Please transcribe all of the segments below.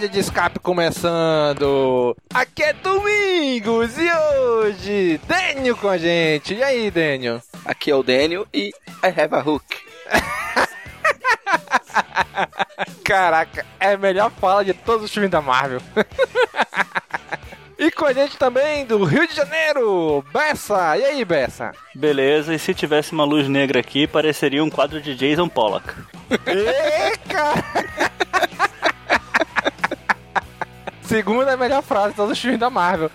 Pod de escape começando! Aqui é Domingos e hoje, Daniel com a gente. E aí, Daniel? Aqui é o Daniel e I have a hook. Caraca, é a melhor fala de todos os filmes da Marvel. e com a gente também do Rio de Janeiro, Bessa. E aí, Bessa? Beleza, e se tivesse uma luz negra aqui, pareceria um quadro de Jason Pollock. Segunda melhor frase de todos os filmes da Marvel.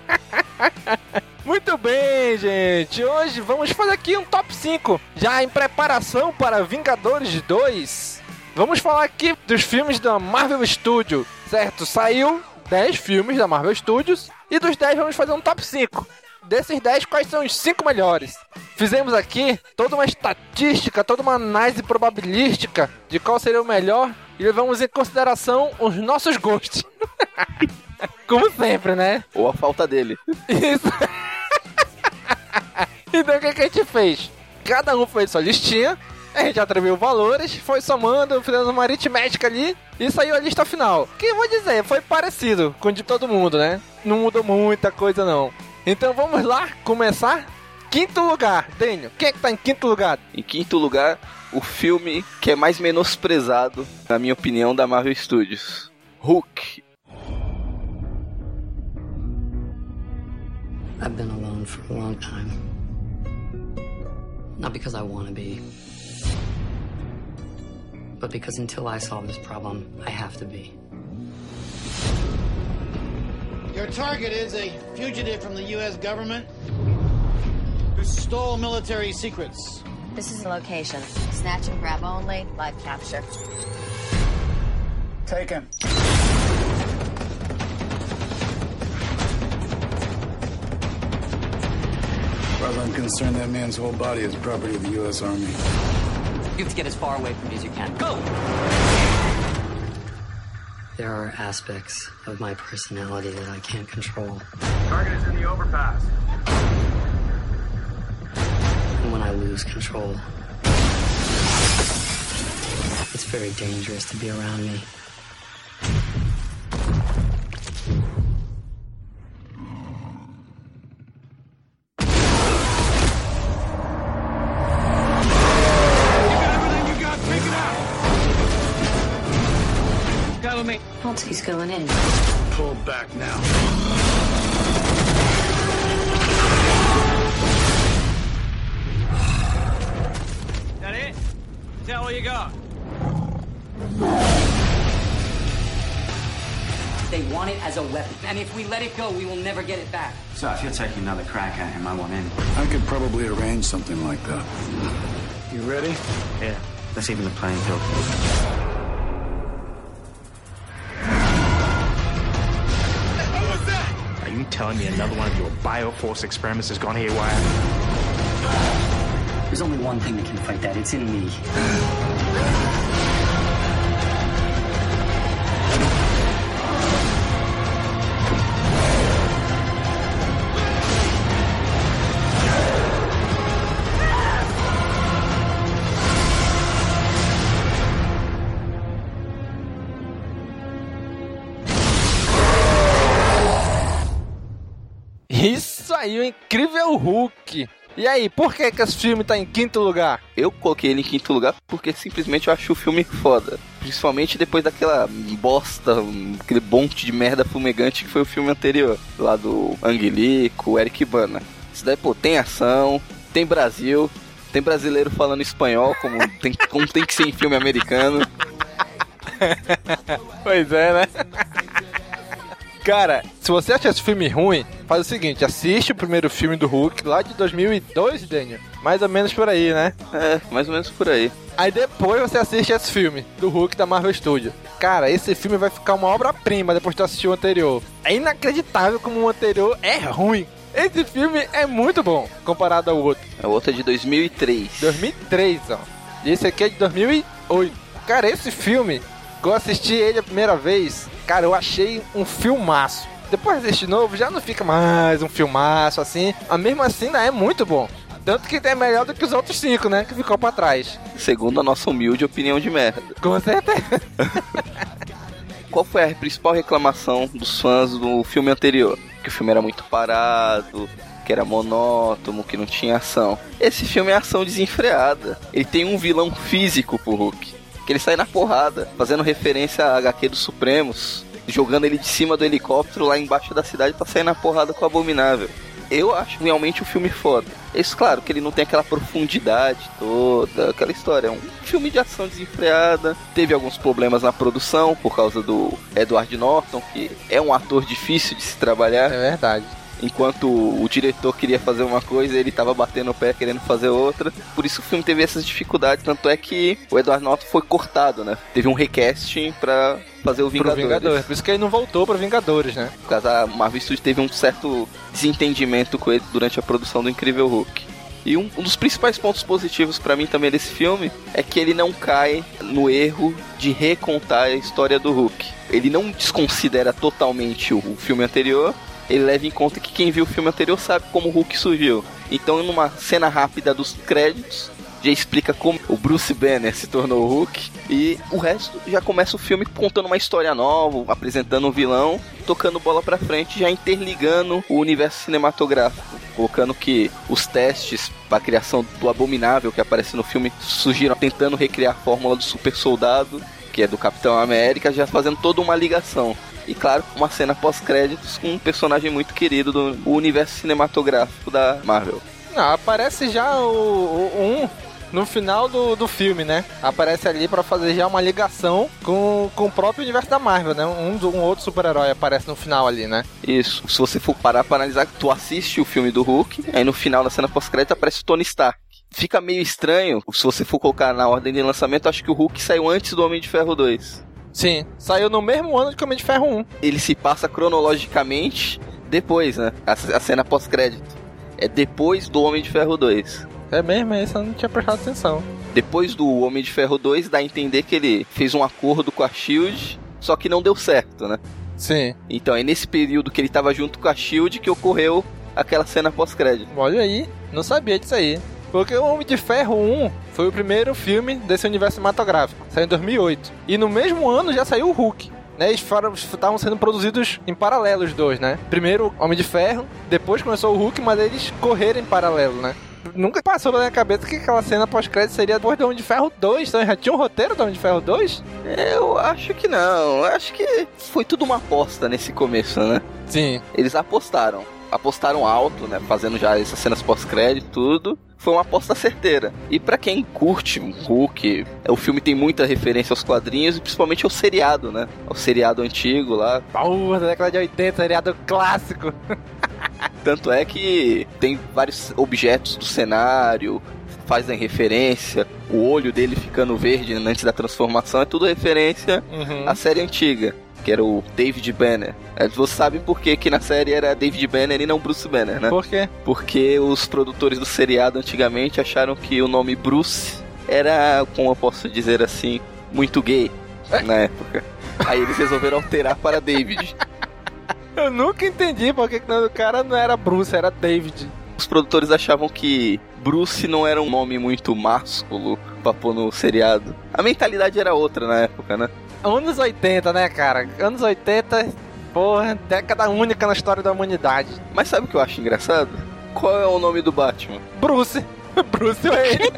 Muito bem, gente. Hoje vamos fazer aqui um top 5, já em preparação para Vingadores 2. Vamos falar aqui dos filmes da Marvel Studio, certo? Saiu 10 filmes da Marvel Studios e dos 10 vamos fazer um top 5. Desses 10, quais são os 5 melhores? Fizemos aqui toda uma estatística, toda uma análise probabilística de qual seria o melhor e levamos em consideração os nossos gostos. Como sempre, né? Ou a falta dele. Isso. então o que, que a gente fez? Cada um fez sua listinha, a gente atribuiu valores, foi somando, fizemos uma aritmética ali e saiu a lista final. Que eu vou dizer, foi parecido com o de todo mundo, né? Não mudou muita coisa não. Então vamos lá começar. Quinto lugar, Daniel. Quem é que tá em quinto lugar? Em quinto lugar, o filme que é mais menosprezado, na minha opinião, da Marvel Studios. Hulk. I've been alone for a long time. Not because I want to be, but because until I solve this problem, I have to be. Your target is a fugitive from the U.S. government who stole military secrets. This is the location. Snatch and grab only, live capture. Take him. As far as I'm concerned, that man's whole body is property of the U.S. Army. You have to get as far away from me as you can. Go! There are aspects of my personality that I can't control. Target is in the overpass. And when I lose control, it's very dangerous to be around me. Halsey's going in. Pull back now. That it? Is that all you got? They want it as a weapon, and if we let it go, we will never get it back. So if you're taking another crack at him, I want in. I could probably arrange something like that. You ready? Yeah, let's even the playing field. Telling me another one of your Bioforce experiments has gone haywire? There's only one thing that can fight that. It's in me. O incrível Hulk. E aí, por que, que esse filme tá em quinto lugar? Eu coloquei ele em quinto lugar porque simplesmente eu acho o filme foda. Principalmente depois daquela bosta, aquele monte de merda fumegante que foi o filme anterior. Lá do Anguilico, Eric Bana. Isso daí, pô, tem ação, tem Brasil, tem brasileiro falando espanhol, como tem, como tem que ser em filme americano. Pois é, né? Cara, se você acha esse filme ruim, faz o seguinte, assiste o primeiro filme do Hulk lá de 2002, Daniel. Mais ou menos por aí, né? É, mais ou menos por aí. Aí depois você assiste esse filme do Hulk da Marvel Studios. Cara, esse filme vai ficar uma obra-prima depois de assistir o anterior. É inacreditável como o anterior é ruim. Esse filme é muito bom comparado ao outro. A outra é de 2003. 2003, ó. E esse aqui é de 2008. Cara, esse filme, quando eu assisti ele a primeira vez, cara, eu achei um filmaço. Depois desse novo, já não fica mais um filmaço assim. Mas mesmo assim, ainda é muito bom. Tanto que é melhor do que os outros cinco, né? Que ficou pra trás. Segundo a nossa humilde opinião de merda. Com certeza. Qual foi a principal reclamação dos fãs do filme anterior? Que o filme era muito parado, que era monótono, que não tinha ação. Esse filme é ação desenfreada. Ele tem um vilão físico pro Hulk. Que ele sai na porrada, fazendo referência à HQ dos Supremos, jogando ele de cima do helicóptero lá embaixo da cidade pra sair na porrada com o Abominável. Eu acho realmente o filme foda. Isso, claro, que ele não tem aquela profundidade toda, aquela história. É um filme de ação desenfreada. Teve alguns problemas na produção por causa do Edward Norton, que é um ator difícil de se trabalhar. É verdade. Enquanto o diretor queria fazer uma coisa, ele tava batendo o pé querendo fazer outra. Por isso o filme teve essas dificuldades. Tanto é que o Edward Norton foi cortado, né? Teve um recasting pra fazer o Vingadores. Vingadores. Por isso que ele não voltou pro Vingadores, né? Por causa da Marvel Studios teve um certo desentendimento com ele durante a produção do Incrível Hulk. E um, um dos principais pontos positivos pra mim também desse filme é que ele não cai no erro de recontar a história do Hulk. Ele não desconsidera totalmente o, o filme anterior, ele leva em conta que quem viu o filme anterior sabe como o Hulk surgiu. Então, numa cena rápida dos créditos, já explica como o Bruce Banner se tornou Hulk. E o resto já começa o filme contando uma história nova, apresentando um vilão, tocando bola pra frente, já interligando o universo cinematográfico. Colocando que os testes para a criação do Abominável que aparece no filme surgiram tentando recriar a fórmula do super soldado, que é do Capitão América, já fazendo toda uma ligação. E claro, uma cena pós-créditos com um personagem muito querido do universo cinematográfico da Marvel. Não, aparece já o, o um no final do, do filme, né? Aparece ali pra fazer já uma ligação com, com o próprio universo da Marvel, né? Um, um outro super-herói aparece no final ali, né? Isso, se você for parar pra analisar, tu assiste o filme do Hulk, aí no final da cena pós-crédito aparece o Tony Stark. Fica meio estranho, se você for colocar na ordem de lançamento, acho que o Hulk saiu antes do Homem de Ferro 2. Sim, saiu no mesmo ano de Homem de Ferro 1. Ele se passa cronologicamente depois, né? A, a cena pós-crédito. É depois do Homem de Ferro 2. É mesmo, esse eu não tinha prestado atenção. Depois do Homem de Ferro 2, dá a entender que ele fez um acordo com a Shield, só que não deu certo, né? Sim. Então é nesse período que ele tava junto com a Shield que ocorreu aquela cena pós-crédito. Olha aí, não sabia disso aí. Porque o Homem de Ferro 1 foi o primeiro filme desse universo cinematográfico. Saiu em 2008. E no mesmo ano já saiu o Hulk. Né, eles estavam sendo produzidos em paralelo os dois, né? Primeiro o Homem de Ferro, depois começou o Hulk, mas eles correram em paralelo, né? Nunca passou na minha cabeça que aquela cena pós-crédito seria depois do Homem de Ferro 2. Então já tinha um roteiro do Homem de Ferro 2? Eu acho que não. Eu acho que foi tudo uma aposta nesse começo, né? Sim. Eles apostaram. Apostaram alto, né? Fazendo já essas cenas pós-crédito e tudo. Foi uma aposta certeira. E pra quem curte o Hulk, o filme tem muita referência aos quadrinhos e principalmente ao seriado, né? Ao seriado antigo lá. Porra, da década de 80, seriado clássico. Tanto é que tem vários objetos do cenário, fazem referência. O olho dele ficando verde antes da transformação é tudo referência Uhum. à série antiga. Que era o David Banner. É, Você sabe por que, que na série era David Banner e não Bruce Banner, né? Por quê? Porque os produtores do seriado antigamente acharam que o nome Bruce era, como eu posso dizer assim, muito gay na época. Aí eles resolveram alterar para David. Eu nunca entendi porque que o cara não era Bruce, era David. Os produtores achavam que Bruce não era um nome muito másculo pra pôr no seriado. A mentalidade era outra na época, né? Anos 80, né, cara? Anos 80, porra, década única na história da humanidade. Mas sabe o que eu acho engraçado? Qual é o nome do Batman? Bruce. Bruce Wayne.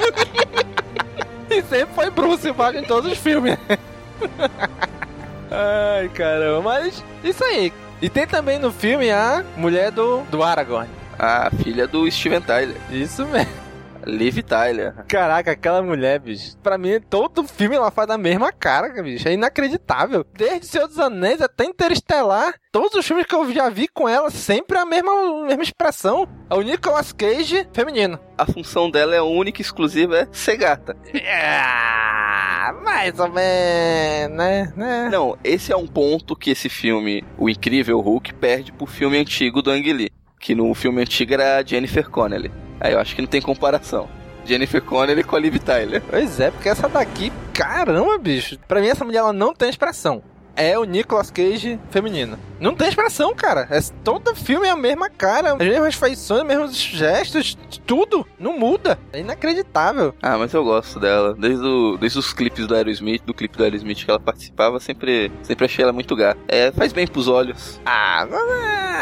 e sempre foi Bruce Wayne em todos os filmes. Ai, caramba. Mas isso aí. E tem também no filme a mulher do, do Aragorn. A filha do Steven Tyler. Isso mesmo. Liv Tyler. Caraca, aquela mulher, bicho. Pra mim, todo filme ela faz a mesma cara, bicho. É inacreditável. Desde Senhor dos Anéis até Interestelar. Todos os filmes que eu já vi com ela, sempre a mesma, a mesma expressão. É o Nicolas Cage feminino. A função dela é única e exclusiva, é ser gata. Ah, mais ou menos, né? né? Não, esse é um ponto que esse filme, O Incrível Hulk, perde pro filme antigo do Ang Lee. Que no filme antigo era Jennifer Connelly. Aí eu acho que não tem comparação. Jennifer Connelly com a Liv Tyler. Pois é, porque essa daqui, caramba, bicho. Pra mim, essa mulher ela não tem expressão. É o Nicolas Cage feminino. Não tem expressão, cara. É, todo filme é a mesma cara, as mesmas feições, os mesmos gestos, tudo. Não muda. É inacreditável. Ah, mas eu gosto dela. Desde, o, desde os clipes do Aerosmith, do clipe do Aerosmith que ela participava, sempre, sempre achei ela muito gata. É, faz bem pros olhos. Ah,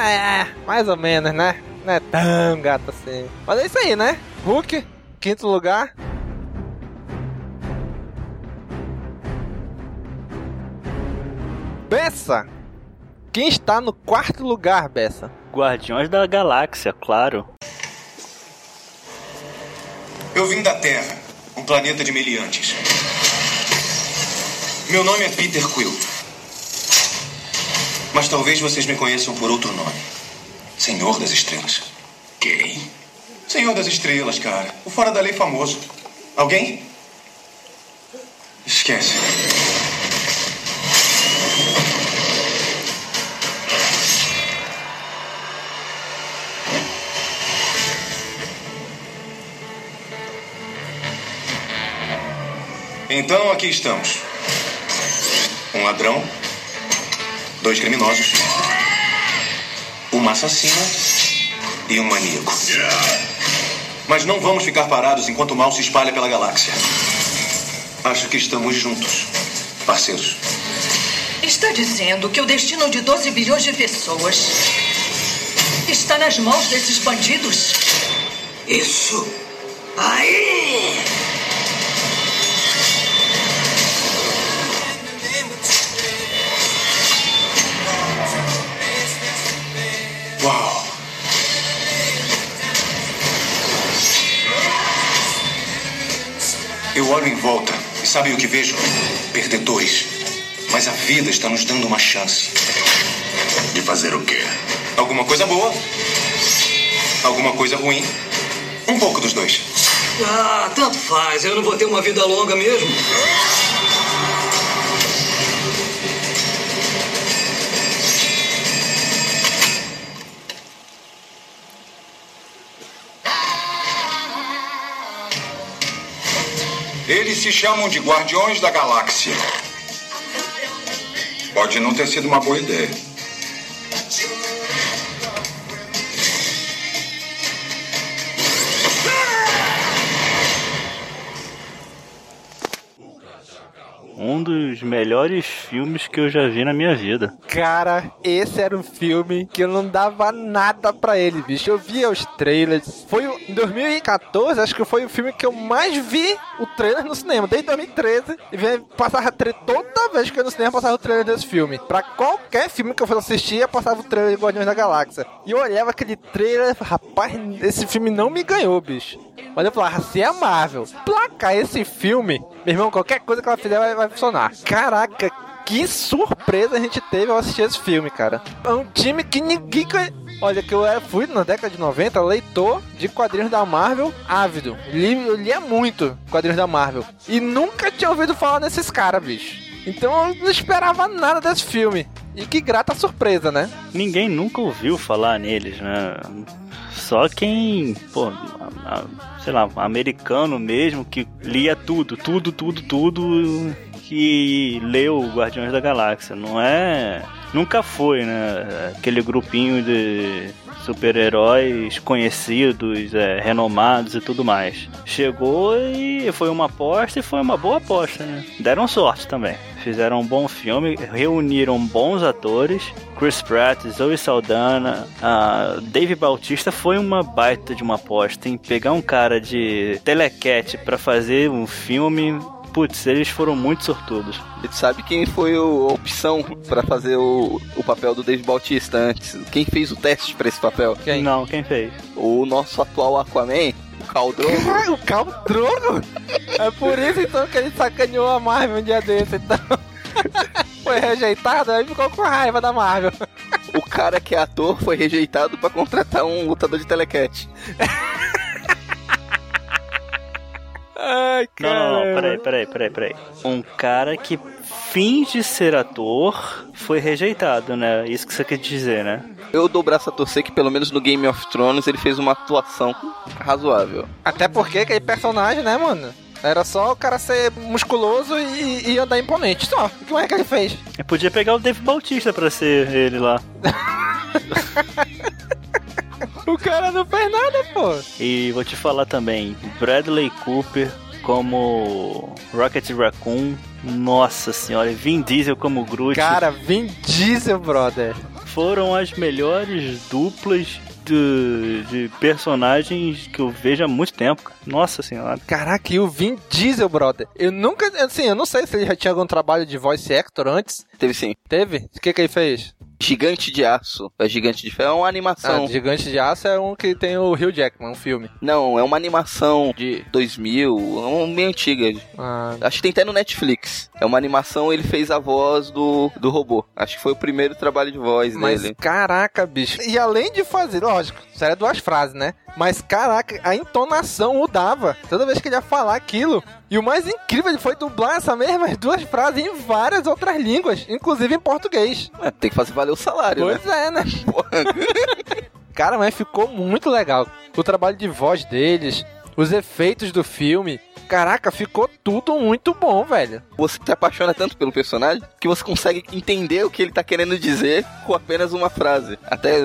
é, mais ou menos, né? Não é tão gata assim. Mas é isso aí, né? Hulk, quinto lugar. Bessa! Quem está no quarto lugar, Bessa? Guardiões da Galáxia, claro. Eu vim da Terra, um planeta de meliantes. Meu nome é Peter Quill. Mas talvez vocês me conheçam por outro nome. Senhor das Estrelas. Quem? Senhor das Estrelas, cara. O fora da lei famoso. Alguém? Esquece. Então aqui estamos. Um ladrão, dois criminosos, uma assassina e um maníaco. Mas não vamos ficar parados enquanto o mal se espalha pela galáxia. Acho que estamos juntos, parceiros. Está dizendo que o destino de 12 bilhões de pessoas está nas mãos desses bandidos? Isso. Aí! Eu olho em volta e sabem o que vejo? Perdedores. Mas a vida está nos dando uma chance. De fazer o quê? Alguma coisa boa. Alguma coisa ruim. Um pouco dos dois. Ah, tanto faz. Eu não vou ter uma vida longa mesmo. Eles se chamam de Guardiões da Galáxia. Pode não ter sido uma boa ideia. Um dos melhores filmes que eu já vi na minha vida. Cara, esse era um filme que eu não dava nada pra ele, bicho. Eu via os trailers. Foi em 2014, acho que foi o filme que eu mais vi o trailer no cinema. Desde 2013, e vem- passava toda vez que eu ia no cinema, passava o trailer desse filme. Pra qualquer filme que eu fosse assistir, passava o trailer de Guardiões da Galáxia. E eu olhava aquele trailer, rapaz, esse filme não me ganhou, bicho. Mas eu falava, assim é Marvel. Placar esse filme, meu irmão, qualquer coisa que ela fizer vai, vai funcionar. Caraca, que surpresa a gente teve ao assistir esse filme, cara. É um time que ninguém. Olha, que eu fui na década de 90 leitor de quadrinhos da Marvel ávido. Li, eu lia muito quadrinhos da Marvel. E nunca tinha ouvido falar nesses caras, bicho. Então eu não esperava nada desse filme. E que grata surpresa, né? Ninguém nunca ouviu falar neles, né? Só quem, pô, sei lá, americano mesmo, que lia tudo, tudo, tudo, tudo, que leu Guardiões da Galáxia. Não é. Nunca foi, né? Aquele grupinho de super-heróis conhecidos, é, renomados e tudo mais. Chegou e foi uma aposta e foi uma boa aposta, né? Deram sorte também. Fizeram um bom filme, reuniram bons atores. Chris Pratt, Zoe Saldana, a Dave Bautista foi uma baita de uma aposta em pegar um cara de telecat pra fazer um filme. Putz, eles foram muito sortudos. E tu sabe quem foi o- a opção pra fazer o, o papel do Dave Bautista antes? Quem fez o teste pra esse papel? Quem? Não, quem fez? O nosso atual Aquaman, o Caldrogo. O Khal Drogo? É por isso então que ele sacaneou a Marvel um dia desse, então. Foi rejeitado, aí ficou com raiva da Marvel. o cara que é ator foi rejeitado pra contratar um lutador de telecat. Ai, Não, não, não, peraí, peraí, peraí, peraí. Um cara que finge ser ator foi rejeitado, né? Isso que você quer dizer, né? Eu dou o braço a torcer que pelo menos no Game of Thrones ele fez uma atuação razoável. Até porque aquele personagem, né, mano? Era só o cara ser musculoso e, e andar imponente. Só. O que mais que ele fez? Eu podia pegar o Dave Bautista pra ser ele lá. O cara não fez nada, pô. E vou te falar também, Bradley Cooper como Rocket Raccoon. Nossa senhora, e Vin Diesel como Groot. Cara, Vin Diesel, brother. foram as melhores duplas de, de personagens que eu vejo há muito tempo. cara. Nossa senhora. Caraca, e o Vin Diesel, brother. Eu nunca, assim, eu não sei se ele já tinha algum trabalho de voice actor antes. Teve sim. Teve? O que que ele fez? Gigante de Aço. É Gigante de Ferro é uma animação. Ah, Gigante de Aço é um que tem o Hugh Jackman, um filme. Não, é uma animação de 2000, é uma meio antiga. Ah, Acho que tem até no Netflix. É uma animação, ele fez a voz do, do robô. Acho que foi o primeiro trabalho de voz mas dele. caraca, bicho. E além de fazer, lógico, isso era duas frases, né? Mas caraca, a entonação mudava. Toda vez que ele ia falar aquilo. E o mais incrível, ele foi dublar essas mesmas duas frases em várias outras línguas, inclusive em português. É, tem que fazer valer o salário, Pois né? é, né? Cara, mas ficou muito legal. O trabalho de voz deles, os efeitos do filme. Caraca, ficou tudo muito bom, velho. Você se apaixona tanto pelo personagem que você consegue entender o que ele tá querendo dizer com apenas uma frase. Até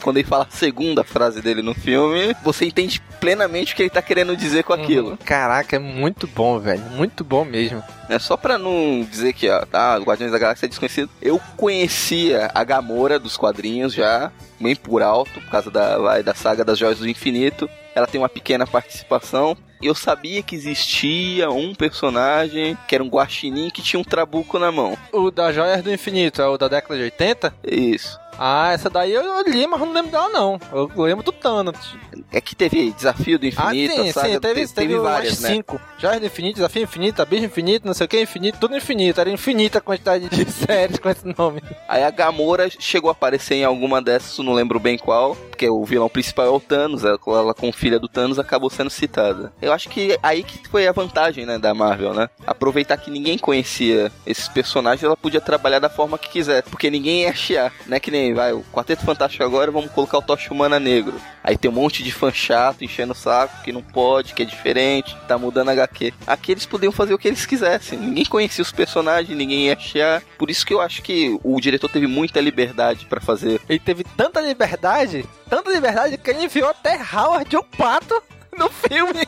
quando ele fala a segunda frase dele no filme, você entende plenamente o que ele tá querendo dizer com aquilo. Caraca, é muito bom, velho. Muito bom mesmo. É só pra não dizer que ó, tá, Guardiões da Galáxia é desconhecido. Eu conhecia a Gamora dos quadrinhos já, bem por alto, por causa da, vai, da saga das Joias do Infinito. Ela tem uma pequena participação. Eu sabia que existia um personagem que era um guaxinim que tinha um trabuco na mão. O da Joias do Infinito é o da década de 80? Isso. Ah, essa daí eu li, mas não lembro dela não. Eu lembro do Thanos. É que teve Desafio do Infinito, ah, sim, saga, sim, teve, te- teve, várias, né? cinco. Joias do Infinito, Desafio Infinito, Abismo Infinito, não sei o que, Infinito, tudo infinito. Era infinita a quantidade de séries com esse nome. Aí a Gamora chegou a aparecer em alguma dessas, não lembro bem qual, porque o vilão principal é o Thanos, ela, com filha do Thanos acabou sendo citada. Eu acho que aí que foi a vantagem, né, da Marvel, né? Aproveitar que ninguém conhecia esses personagens, ela podia trabalhar da forma que quiser, porque ninguém ia chiar, né? Que nem, vai, o Quarteto Fantástico agora, vamos colocar o Tocha Humana Negro. Aí tem um monte de fã chato enchendo o saco, que não pode, que é diferente, tá mudando HQ. Aqui eles podiam fazer o que eles quisessem. Ninguém conhecia os personagens, ninguém ia chiar. Por isso que eu acho que o diretor teve muita liberdade pra fazer. Ele teve tanta liberdade, tanta liberdade que ele enviou até Howard o Pato no filme.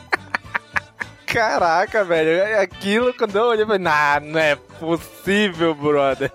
Caraca, velho. Aquilo, quando eu olhei, eu falei, nah, não é possível, brother.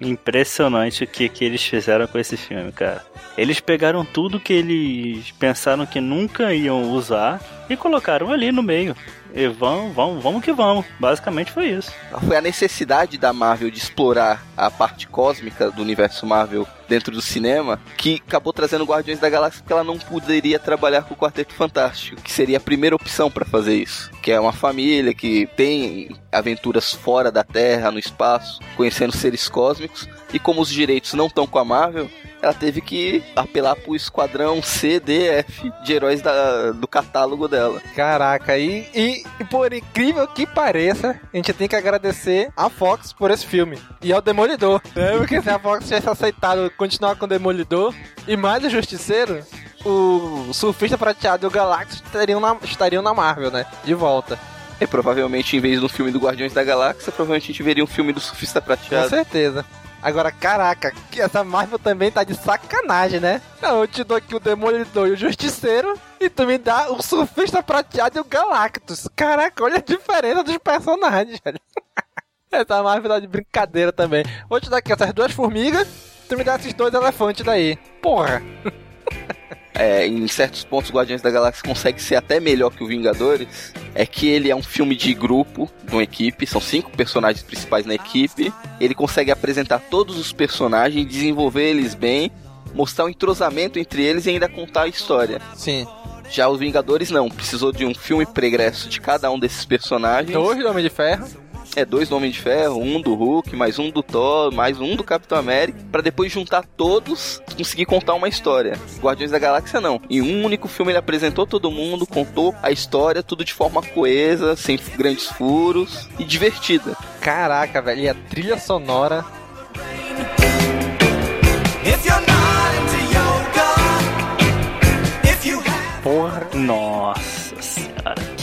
Impressionante o que, que eles fizeram com esse filme, cara. Eles pegaram tudo que eles pensaram que nunca iam usar e colocaram ali no meio. E vamos, vamos, vamos que vamos. Basicamente foi isso. Foi a necessidade da Marvel de explorar a parte cósmica do universo Marvel dentro do cinema que acabou trazendo Guardiões da Galáxia porque ela não poderia trabalhar com o Quarteto Fantástico, que seria a primeira opção para fazer isso. Que é uma família que tem aventuras fora da Terra, no espaço, conhecendo seres cósmicos. E como os direitos não estão com a Marvel, ela teve que apelar pro esquadrão C, D, F de heróis da, do catálogo dela. Caraca, e, e, e por incrível que pareça, a gente tem que agradecer a Fox por esse filme. E ao Demolidor. É, porque se a Fox tivesse aceitado continuar com o Demolidor e mais o Justiceiro, o Surfista Prateado e o Galactus estariam na, estariam na Marvel, né? De volta. E provavelmente, em vez do filme do Guardiões da Galáxia, provavelmente a gente veria um filme do Surfista Com Prateado. certeza. Agora, caraca, essa Marvel também tá de sacanagem, né? Não, eu te dou aqui o Demolidor e o Justiceiro, e tu me dá o Surfista Prateado e o Galactus. Caraca, olha a diferença dos personagens, velho. Essa Marvel tá de brincadeira também. Vou te dar aqui essas duas formigas, tu me dá esses dois elefantes daí. Porra. é, em certos pontos Guardiões da Galáxia consegue ser até melhor que o Vingadores, é que ele é um filme de grupo, de uma equipe, são cinco personagens principais na equipe. Ele consegue apresentar todos os personagens, desenvolver eles bem, mostrar um entrosamento entre eles e ainda contar a história. Sim. Já os Vingadores não, precisou de um filme pregresso de cada um desses personagens. Dois do Homem de Ferro. É, dois do Homem de Ferro, um do Hulk, mais um do Thor, mais um do Capitão América, pra depois juntar todos e conseguir contar uma história. Guardiões da Galáxia não. Em um único filme ele apresentou todo mundo, contou a história, tudo de forma coesa, sem grandes furos e divertida. Caraca, velho, e a trilha sonora. Porra. Nossa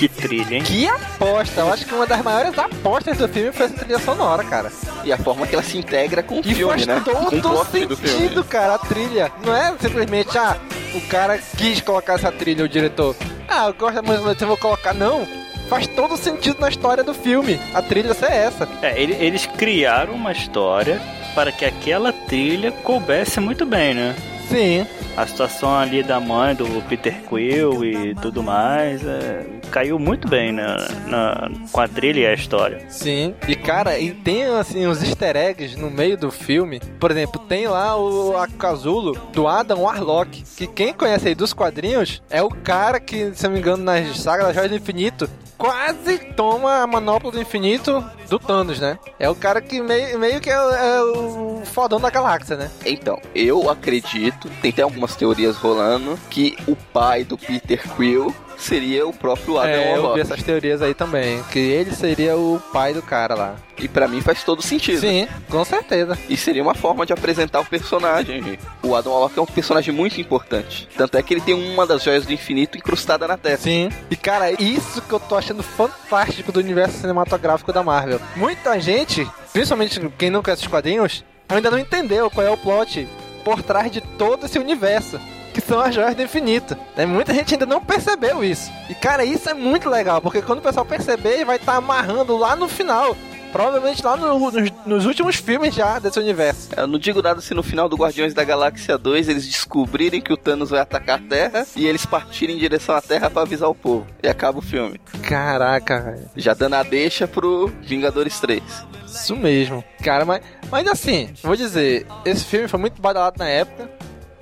que trilha, hein? Que aposta! Eu acho que uma das maiores apostas do filme foi essa trilha sonora, cara. E a forma que ela se integra com o E filme, faz né? com o todo filme. sentido, cara, a trilha. Não é simplesmente, ah, o cara quis colocar essa trilha, o diretor. Ah, eu gosto da música, eu vou colocar. Não, faz todo sentido na história do filme. A trilha ser essa. É, ele- eles criaram uma história para que aquela trilha coubesse muito bem, né? Sim. A situação ali da mãe do Peter Quill e tudo mais é, caiu muito bem na, na, com a trilha e a história. Sim. E cara, e tem assim uns easter eggs no meio do filme. Por exemplo, tem lá o a casulo do Adam Warlock, que quem conhece aí dos quadrinhos é o cara que, se não me engano, nas sagas da Joia do Infinito, quase toma a manopla do infinito do Thanos, né? É o cara que meio, meio que é, é o fodão da galáxia, né? Então, eu acredito, tem até algumas teorias rolando, que o pai do Peter Quill seria o próprio Adam é, eu vi Warlock. essas teorias aí também, que ele seria o pai do cara lá. E pra mim faz todo sentido. Sim, com certeza. E seria uma forma de apresentar o personagem. O Adam Warlock é um personagem muito importante. Tanto é que ele tem uma das joias do infinito incrustada na testa. Sim. E cara, isso que eu tô achando fantástico do universo cinematográfico da Marvel. Muita gente, principalmente quem não conhece os quadrinhos, ainda não entendeu qual é o plot por trás de todo esse universo. Que são as joias do infinito. Né? Muita gente ainda não percebeu isso. E cara, isso é muito legal, porque quando o pessoal perceber, vai estar amarrando lá no final. Provavelmente lá no- nos, nos últimos filmes já desse universo. Eu não digo nada se no final do Guardiões da Galáxia 2 eles descobrirem que o Thanos vai atacar a Terra e eles partirem em direção à Terra pra avisar o povo. E acaba o filme. Caraca, velho. Já dando a deixa pro Vingadores 3. Isso mesmo. Cara, mas, mas assim, vou dizer, esse filme foi muito badalado na época.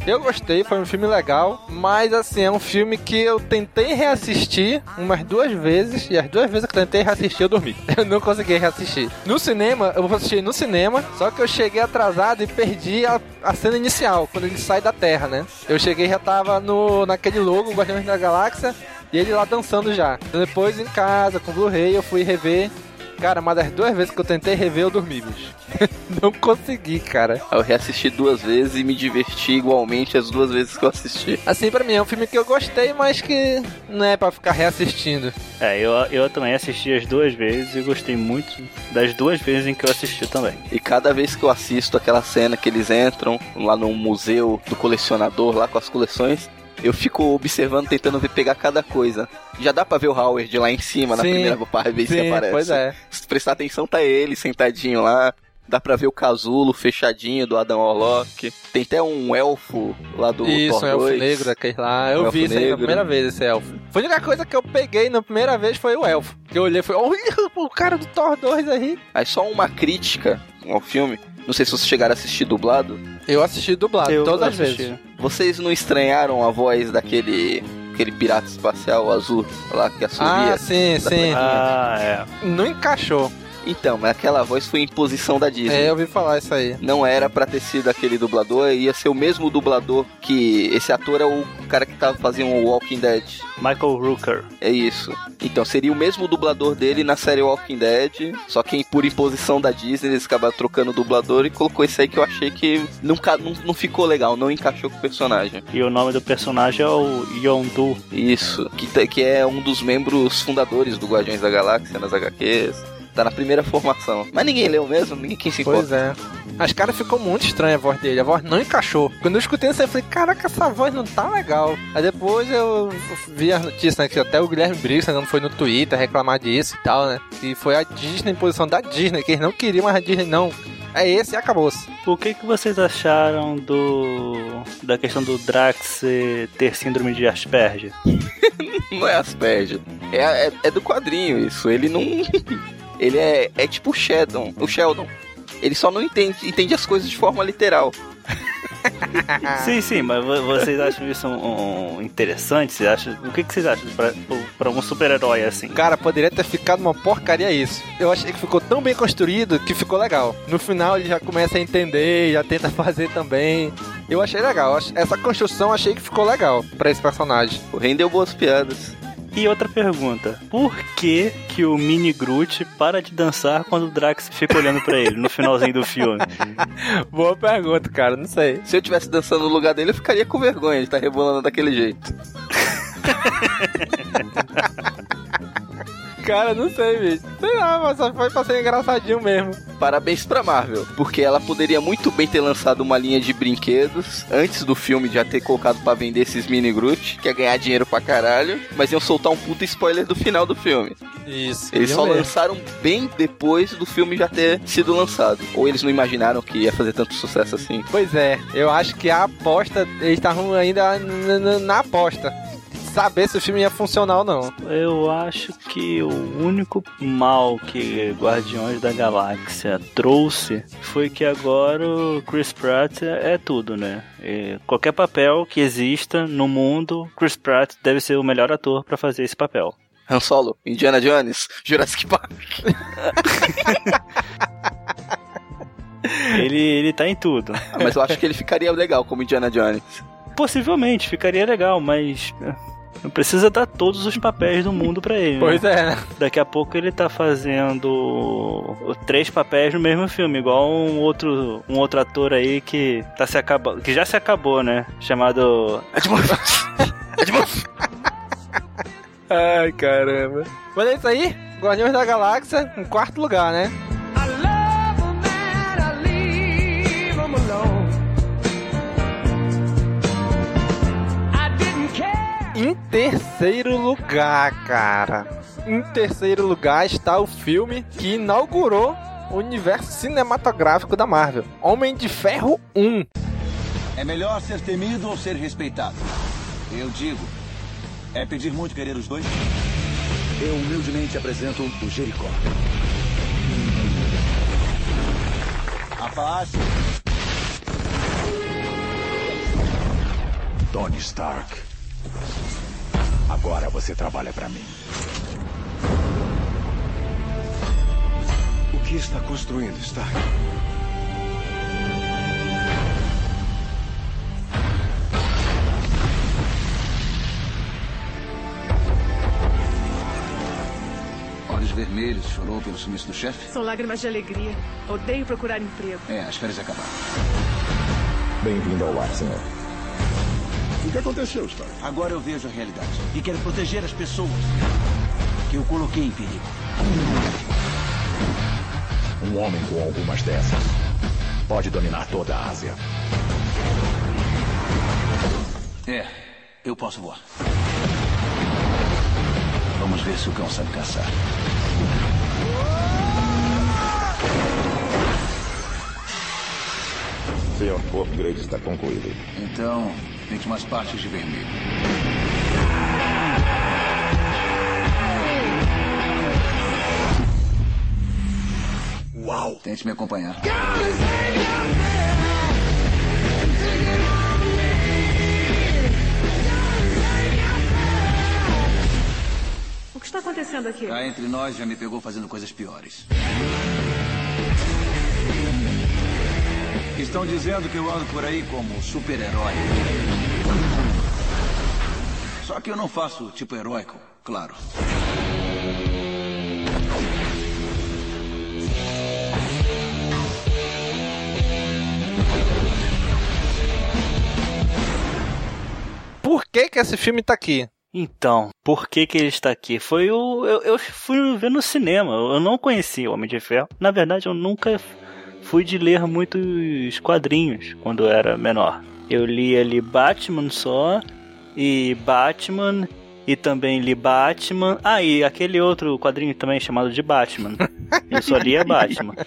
Eu gostei, foi um filme legal, mas assim, é um filme que eu tentei reassistir umas duas vezes, e as duas vezes que eu tentei reassistir eu dormi. Eu não consegui reassistir. No cinema, eu vou assistir no cinema, só que eu cheguei atrasado e perdi a, a cena inicial, quando ele sai da Terra, né? Eu cheguei já tava no, naquele logo, Guardiões da Galáxia, e ele lá dançando já. Depois em casa, com Blu-ray, eu fui rever. Cara, mas das duas vezes que eu tentei rever, eu dormi, bicho. não consegui, cara. Eu reassisti duas vezes e me diverti igualmente as duas vezes que eu assisti. Assim, pra mim, é um filme que eu gostei, mas que não é pra ficar reassistindo. É, eu, eu também assisti as duas vezes e gostei muito das duas vezes em que eu assisti também. E cada vez que eu assisto aquela cena que eles entram lá no museu do colecionador, lá com as coleções, eu fico observando, tentando ver pegar cada coisa. Já dá pra ver o Howard lá em cima, na Sim, primeira vez que sim, aparece. pois é. Se prestar atenção, tá ele sentadinho lá. Dá pra ver o casulo fechadinho do Adam Warlock. Tem até um elfo lá do Isso, Thor um elfo 2. negro daquele lá. Eu Um vi isso aí na primeira vez, esse elfo. Foi a única coisa que eu peguei na primeira vez foi o elfo. Que eu olhei e falei, olha o cara do Thor 2 aí. Aí só uma crítica ao filme. Não sei se vocês chegaram a assistir dublado. Eu assisti dublado, Eu todas as vezes. Vocês não estranharam a voz daquele aquele pirata espacial azul lá que assovia? Ah, sim, sim. Ah, é. Não encaixou. Então, mas aquela voz foi imposição da Disney. É, eu ouvi falar isso aí. Não era pra ter sido aquele dublador, ia ser o mesmo dublador que esse ator é o cara que tava fazendo o Walking Dead. Michael Rooker. É isso. Então, seria o mesmo dublador dele na série Walking Dead, só que por imposição da Disney eles acabaram trocando o dublador e colocou esse aí que eu achei que nunca, não, não ficou legal, não encaixou com o personagem. E o nome do personagem é o Yondu. Isso, que, que é um dos membros fundadores do Guardiões da Galáxia nas HQs. Tá na primeira formação. Mas ninguém leu mesmo, ninguém quem se Pois importa. é. Mas, cara, ficou muito estranha a voz dele. A voz não encaixou. Quando eu escutei isso, eu falei, caraca, essa voz não tá legal. Aí depois eu vi as notícias, né? Que até o Guilherme Briggs não foi no Twitter reclamar disso e tal, né? Que foi a Disney, em posição da Disney, que eles não queriam, mas a Disney não. É esse e acabou-se. O que, que vocês acharam do da questão do Drax ter síndrome de Asperger? Não é Asperger. É, é, é do quadrinho isso. Ele não. Ele é, é tipo o Sheldon. O Sheldon. Ele só não entende, entende as coisas de forma literal. sim, sim, mas vo- vocês acham isso um, um interessante? Vocês acham, o que, que vocês acham pra, pra um super-herói assim? Cara, poderia ter ficado uma porcaria isso. Eu achei que ficou tão bem construído que ficou legal. No final ele já começa a entender, já tenta fazer também. Eu achei legal. Essa construção eu achei que ficou legal pra esse personagem. Rendeu boas piadas. E outra pergunta: por que que o Mini Groot para de dançar quando o Drax fica olhando pra ele no finalzinho do filme? Boa pergunta, cara, não sei. Se eu tivesse dançando no lugar dele, eu ficaria com vergonha de estar rebolando daquele jeito. Cara, não sei, bicho. Sei lá, mas só foi pra ser engraçadinho mesmo. Parabéns pra Marvel, porque ela poderia muito bem ter lançado uma linha de brinquedos antes do filme já ter colocado pra vender esses mini Groot, que é ganhar dinheiro pra caralho, mas iam soltar um puta spoiler do final do filme. Isso. Eles só mesmo. lançaram bem depois do filme já ter sido lançado. Ou eles não imaginaram que ia fazer tanto sucesso assim. Pois é, eu acho que a aposta, eles estavam ainda na aposta. Saber se o filme ia funcionar ou não. Eu acho que o único mal que Guardiões da Galáxia trouxe foi que agora o Chris Pratt é, é tudo, né? E qualquer papel que exista no mundo, Chris Pratt deve ser o melhor ator pra fazer esse papel. Han Solo, Indiana Jones, Jurassic Park. Ele, ele tá em tudo. Ah, mas eu acho que ele ficaria legal como Indiana Jones. Possivelmente, ficaria legal, mas é, não precisa dar todos os papéis do mundo pra ele. né? Pois é. Daqui a pouco ele tá fazendo três papéis no mesmo filme, igual um outro, um outro ator aí que tá se acabando, que já se acabou, né? Chamado Ai, caramba. Mas é isso aí. Guardiões da Galáxia, em quarto lugar, né? Em terceiro lugar, cara. Em terceiro lugar está o filme que inaugurou o universo cinematográfico da Marvel. Homem de Ferro 1. É melhor ser temido ou ser respeitado? Eu digo, é pedir muito querer os dois? Eu humildemente apresento o Jericó. A paz. Tony Stark. Agora você trabalha pra mim. O que está construindo, Stark? Olhos vermelhos, chorou pelo sumiço do chefe? São lágrimas de alegria. Odeio procurar emprego. É, as férias acabaram. Bem-vindo ao lar, senhor. O que aconteceu, Stark? Agora eu vejo a realidade. E quero proteger as pessoas que eu coloquei em perigo. Um homem com algumas dessas pode dominar toda a Ásia. É, eu posso voar. Vamos ver se o cão sabe caçar. Senhor, o upgrade está concluído. Então, tente umas partes de vermelho. Uau! Tente me acompanhar. O que está acontecendo? acontecendo aqui? Cá entre nós já me pegou fazendo coisas piores. Estão dizendo que eu ando por aí como super-herói. Só que eu não faço o tipo heróico, claro. Por que que esse filme tá aqui? Então, por que que ele está aqui? Foi o. Eu, eu fui ver no cinema. Eu não conhecia o Homem de Ferro. Na verdade, eu nunca fui de ler muitos quadrinhos quando eu era menor. Eu li ali Batman só, e Batman, e também li Batman. Ah, e aquele outro quadrinho também chamado de Batman. Eu só lia Batman.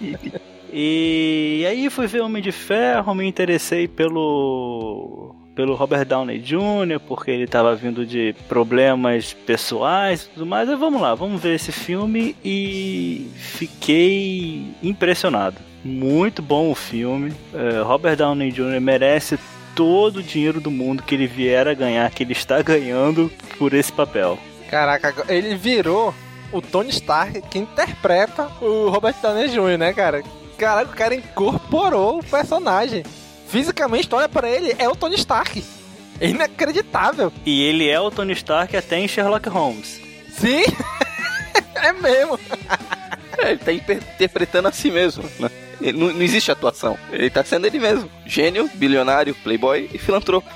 E aí fui ver Homem de Ferro, me interessei pelo pelo Robert Downey Jr., porque ele estava vindo de problemas pessoais e tudo mais. Aí vamos lá, vamos ver esse filme e fiquei impressionado. Muito bom o filme. É, Robert Downey Jr. merece todo o dinheiro do mundo que ele vier a ganhar, que ele está ganhando por esse papel. Caraca, ele virou o Tony Stark que interpreta o Robert Downey Jr., né, cara? Caraca, o cara incorporou o personagem. Fisicamente, olha pra ele, é o Tony Stark. É inacreditável. E ele é o Tony Stark até em Sherlock Holmes. Sim, é mesmo. É, ele tá interpretando a si mesmo, né? Não, não existe atuação. Ele tá sendo ele mesmo. Gênio, bilionário, playboy e filantropo.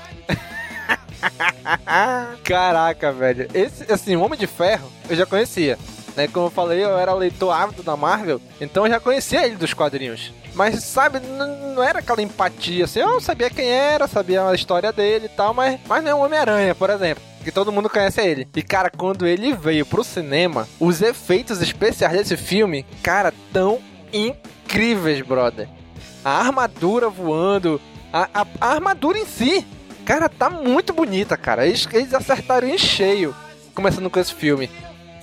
Caraca, velho. Esse, assim, o Homem de Ferro, eu já conhecia. Né? Como eu falei, eu era leitor ávido da Marvel, então eu já conhecia ele dos quadrinhos. Mas, sabe, não era aquela empatia, assim, eu sabia quem era, sabia a história dele e tal, mas, mas não é um Homem-Aranha, por exemplo. Que todo mundo conhece ele. E, cara, quando ele veio pro cinema, os efeitos especiais desse filme, cara, tão incríveis, brother. A armadura voando, a, a, a armadura em si, cara, tá muito bonita, cara. Eles, eles acertaram em cheio, começando com esse filme.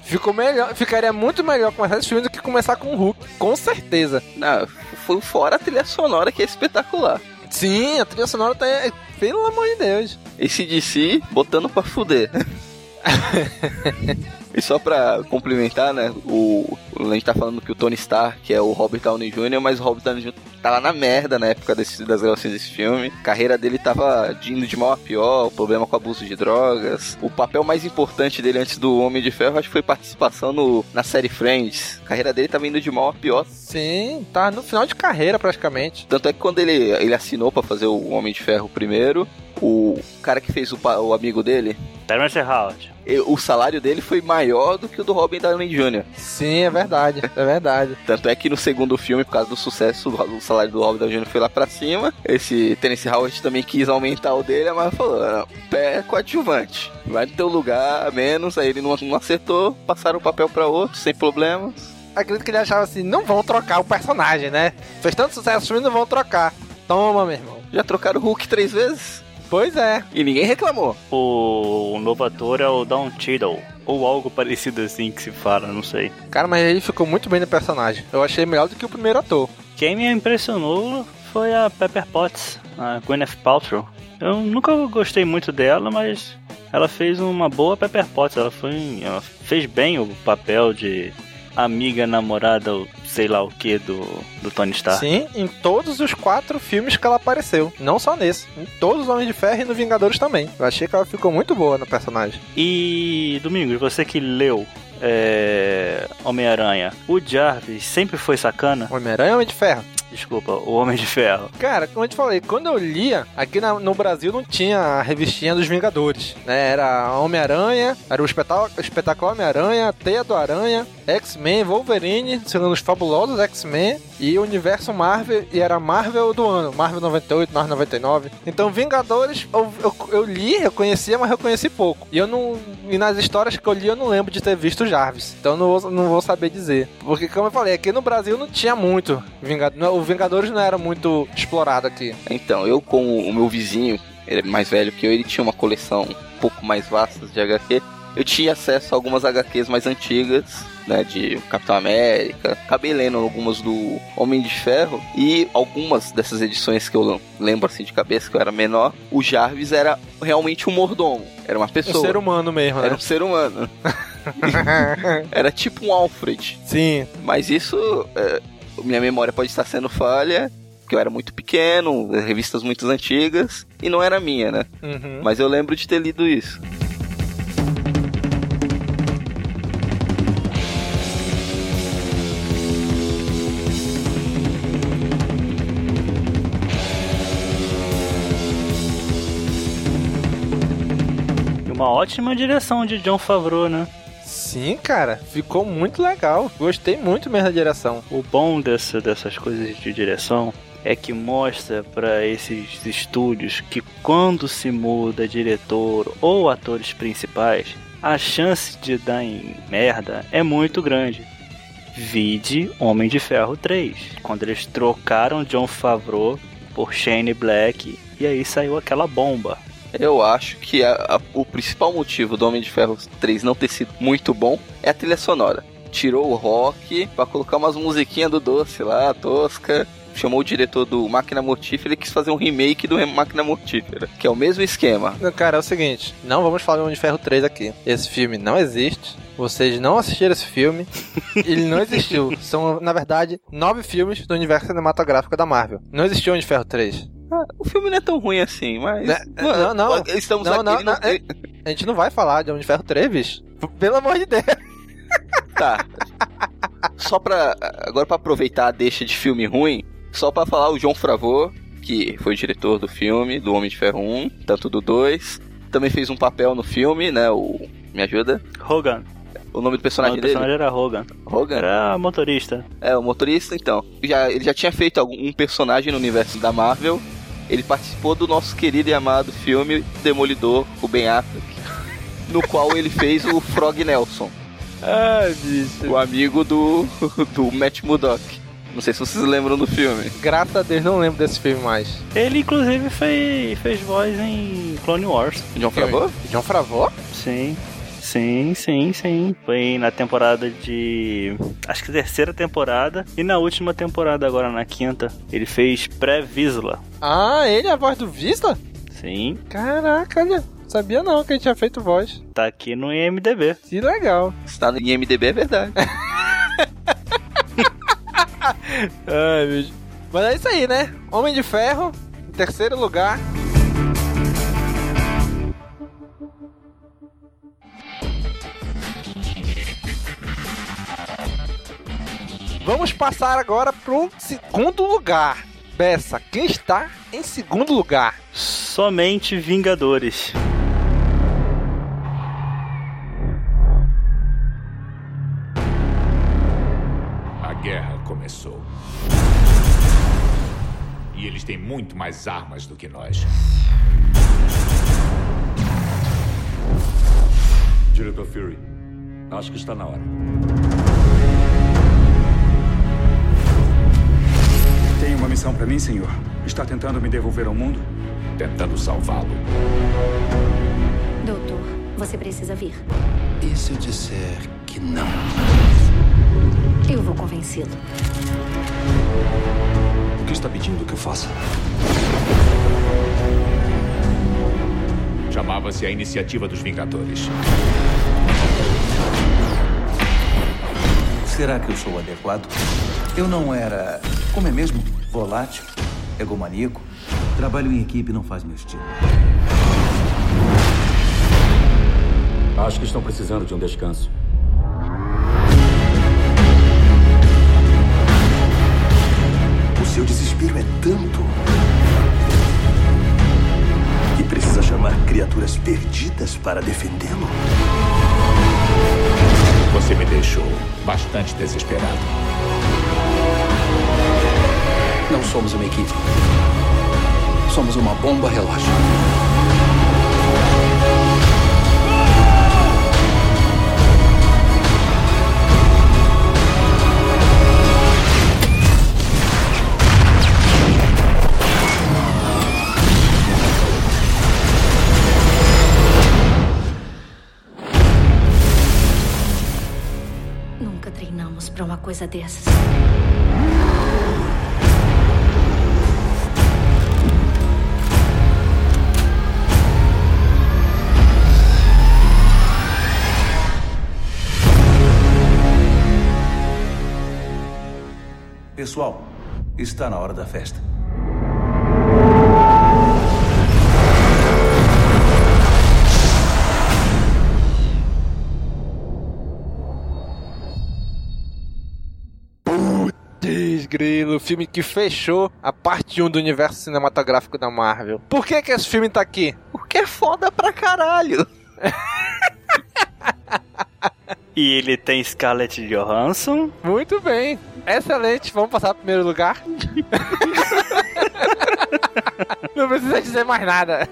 Ficou melhor, ficaria muito melhor começar esse filme do que começar com o Hulk, com certeza. Não, foi fora a trilha sonora que é espetacular. Sim, a trilha sonora tá. Pelo amor de Deus. Esse DC botando pra fuder. e só pra complementar, né? O, a gente tá falando que o Tony Stark é o Robert Downey Jr., mas o Robert Downey Jr. tá lá na merda na época desse, das gravações desse filme. A carreira dele tava indo de mal a pior, problema com abuso de drogas. O papel mais importante dele antes do Homem de Ferro, acho que foi participação no, na série Friends. A carreira dele tava indo de mal a pior. Sim, tá no final de carreira praticamente. Tanto é que quando ele, ele assinou para fazer o Homem de Ferro primeiro, o cara que fez o, o amigo dele, Terrence Howard. O salário dele foi maior do que o do Robin Downey Jr. Sim, é verdade, é verdade. Tanto é que no segundo filme, por causa do sucesso, o salário do Robin Downey Jr. foi lá pra cima. Esse Terence Howard também quis aumentar o dele, mas falou: não, pé coadjuvante. Vai no teu lugar, menos. Aí ele não, não acertou, passaram o papel pra outro, sem problemas acredito que ele achava assim, não vão trocar o personagem, né? Fez tanto sucesso o filme, não vão trocar. Toma, meu irmão. Já trocaram o Hulk três vezes? Pois é. E ninguém reclamou. O novo ator é o Don Cheadle. Ou algo parecido assim que se fala, não sei. Cara, mas ele ficou muito bem no personagem. Eu achei melhor do que o primeiro ator. Quem me impressionou foi a Pepper Potts, a Gwyneth Paltrow. Eu nunca gostei muito dela, mas ela fez uma boa Pepper Potts. Ela, foi, ela fez bem o papel de amiga, namorada, sei lá o que do, do Tony Stark. Sim, em todos os quatro filmes que ela apareceu. Não só nesse. Em todos os Homens de Ferro e no Vingadores também. Eu achei que ela ficou muito boa no personagem. E, Domingos, você que leu é... Homem-Aranha, o Jarvis sempre foi sacana? Homem-Aranha ou Homem de Ferro? Desculpa, o Homem de Ferro. Cara, como eu te falei, quando eu lia, aqui na, no Brasil não tinha a revistinha dos Vingadores, né? Era Homem-Aranha, era o espetáculo, Homem-Aranha, Teia do Aranha, X-Men, Wolverine, sendo os fabulosos X-Men e o universo Marvel, e era Marvel do ano, Marvel 98, Marvel 99. Então, Vingadores, eu, eu, eu li, eu conhecia, mas eu conheci pouco. E eu não. E nas histórias que eu li, eu não lembro de ter visto Jarvis. Então, não vou, não vou saber dizer. Porque, como eu falei, aqui no Brasil não tinha muito Vingadores. O Vingadores não era muito explorado aqui. Então, eu com o meu vizinho, ele é mais velho que eu, ele tinha uma coleção um pouco mais vasta de HQ. Eu tinha acesso a algumas HQs mais antigas, né, de Capitão América. Acabei lendo algumas do Homem de Ferro e algumas dessas edições que eu lembro assim de cabeça que eu era menor, o Jarvis era realmente um mordomo, era uma pessoa. Um ser humano mesmo, né? Era um ser humano. Era tipo um Alfred. Sim. Mas isso, é, minha memória pode estar sendo falha, porque eu era muito pequeno, revistas muito antigas, e não era minha, né? Uhum. Mas eu lembro de ter lido isso. Uma ótima direção de John Favreau, né? Sim, cara, ficou muito legal. Gostei muito mesmo da direção. O bom dessa, dessas coisas de direção é que mostra para esses estúdios que quando se muda diretor ou atores principais, a chance de dar em merda é muito grande. Vide Homem de Ferro 3, quando eles trocaram John Favreau por Shane Black e aí saiu aquela bomba. Eu acho que a- a- o principal motivo do Homem de Ferro 3 não ter sido muito bom é a trilha sonora. Tirou o rock pra colocar umas musiquinhas do doce lá, tosca. Chamou o diretor do Máquina Mortífera e quis fazer um remake do Máquina Mortífera, que é o mesmo esquema. Cara, é o seguinte, não vamos falar do Homem de Ferro 3 aqui. Esse filme não existe. Vocês não assistiram esse filme. Ele não existiu. São, na verdade, nove filmes do universo cinematográfico da Marvel. Não existiu Homem de Ferro 3. Ah, o filme não é tão ruim assim, mas. Né? Não, não. Estamos não, aqui. não, no- não, A gente não vai falar de Homem de Ferro 3, bicho. Pelo amor de Deus. Tá. Só pra. Agora pra aproveitar a deixa de filme ruim, só pra falar o João Favreau, que foi o diretor do filme, do Homem de Ferro 1, tanto do 2. Também fez um papel no filme, né? O. Me ajuda? Hogan. O nome do O personagem nome do personagem dele? era Hogan. Hogan? Era motorista. É, o motorista, então. Já, ele já tinha feito algum, um personagem no universo da Marvel. Ele participou do nosso querido e amado filme Demolidor, o Ben Affleck, no qual ele fez o Frog Nelson, Ai, bicho. o amigo do, do Matt Murdock. Não sei se vocês lembram do filme. Graças a Deus não lembro desse filme mais. Ele, inclusive, fez, fez voz em Clone Wars. John Favreau? John Favreau? Sim. Sim, sim, sim. Foi na temporada de. Acho que terceira temporada. E na última temporada, agora na quinta, ele fez pré-Visla. Ah, ele é a voz do Visla? Sim. Caraca, olha. Sabia não que ele tinha feito voz. Tá aqui no IMDB. Que legal. Está no IMDB, é verdade. Ai, bicho. Mas é isso aí, né? Homem de Ferro, em terceiro lugar. Vamos passar agora pro segundo lugar. Bessa, quem está em segundo lugar? Somente Vingadores. A guerra começou. E eles têm muito mais armas do que nós. Diretor Fury, acho que está na hora. Missão para mim, senhor. Está tentando me devolver ao mundo? Tentando salvá-lo. Doutor, você precisa vir. E se eu disser que não? Eu vou convencê-lo. O que está pedindo que eu faça? Chamava-se a Iniciativa dos Vingadores. Será que eu sou adequado? Eu não era. Como é mesmo? Volátil? Egomaníaco? Trabalho em equipe não faz meu estilo. Acho que estão precisando de um descanso. O seu desespero é tanto que precisa chamar criaturas perdidas para defendê-lo. Você me deixou bastante desesperado. Não somos uma equipe. Somos uma bomba relógio. Nunca treinamos pra uma coisa dessas. Pessoal, está na hora da festa. Putz, grilo, filme que fechou a parte 1 do universo cinematográfico da Marvel. Por que que esse filme tá aqui? Porque é foda pra caralho. E ele tem Scarlett Johansson. Muito bem. Excelente. Vamos passar pro primeiro lugar. Não precisa dizer mais nada.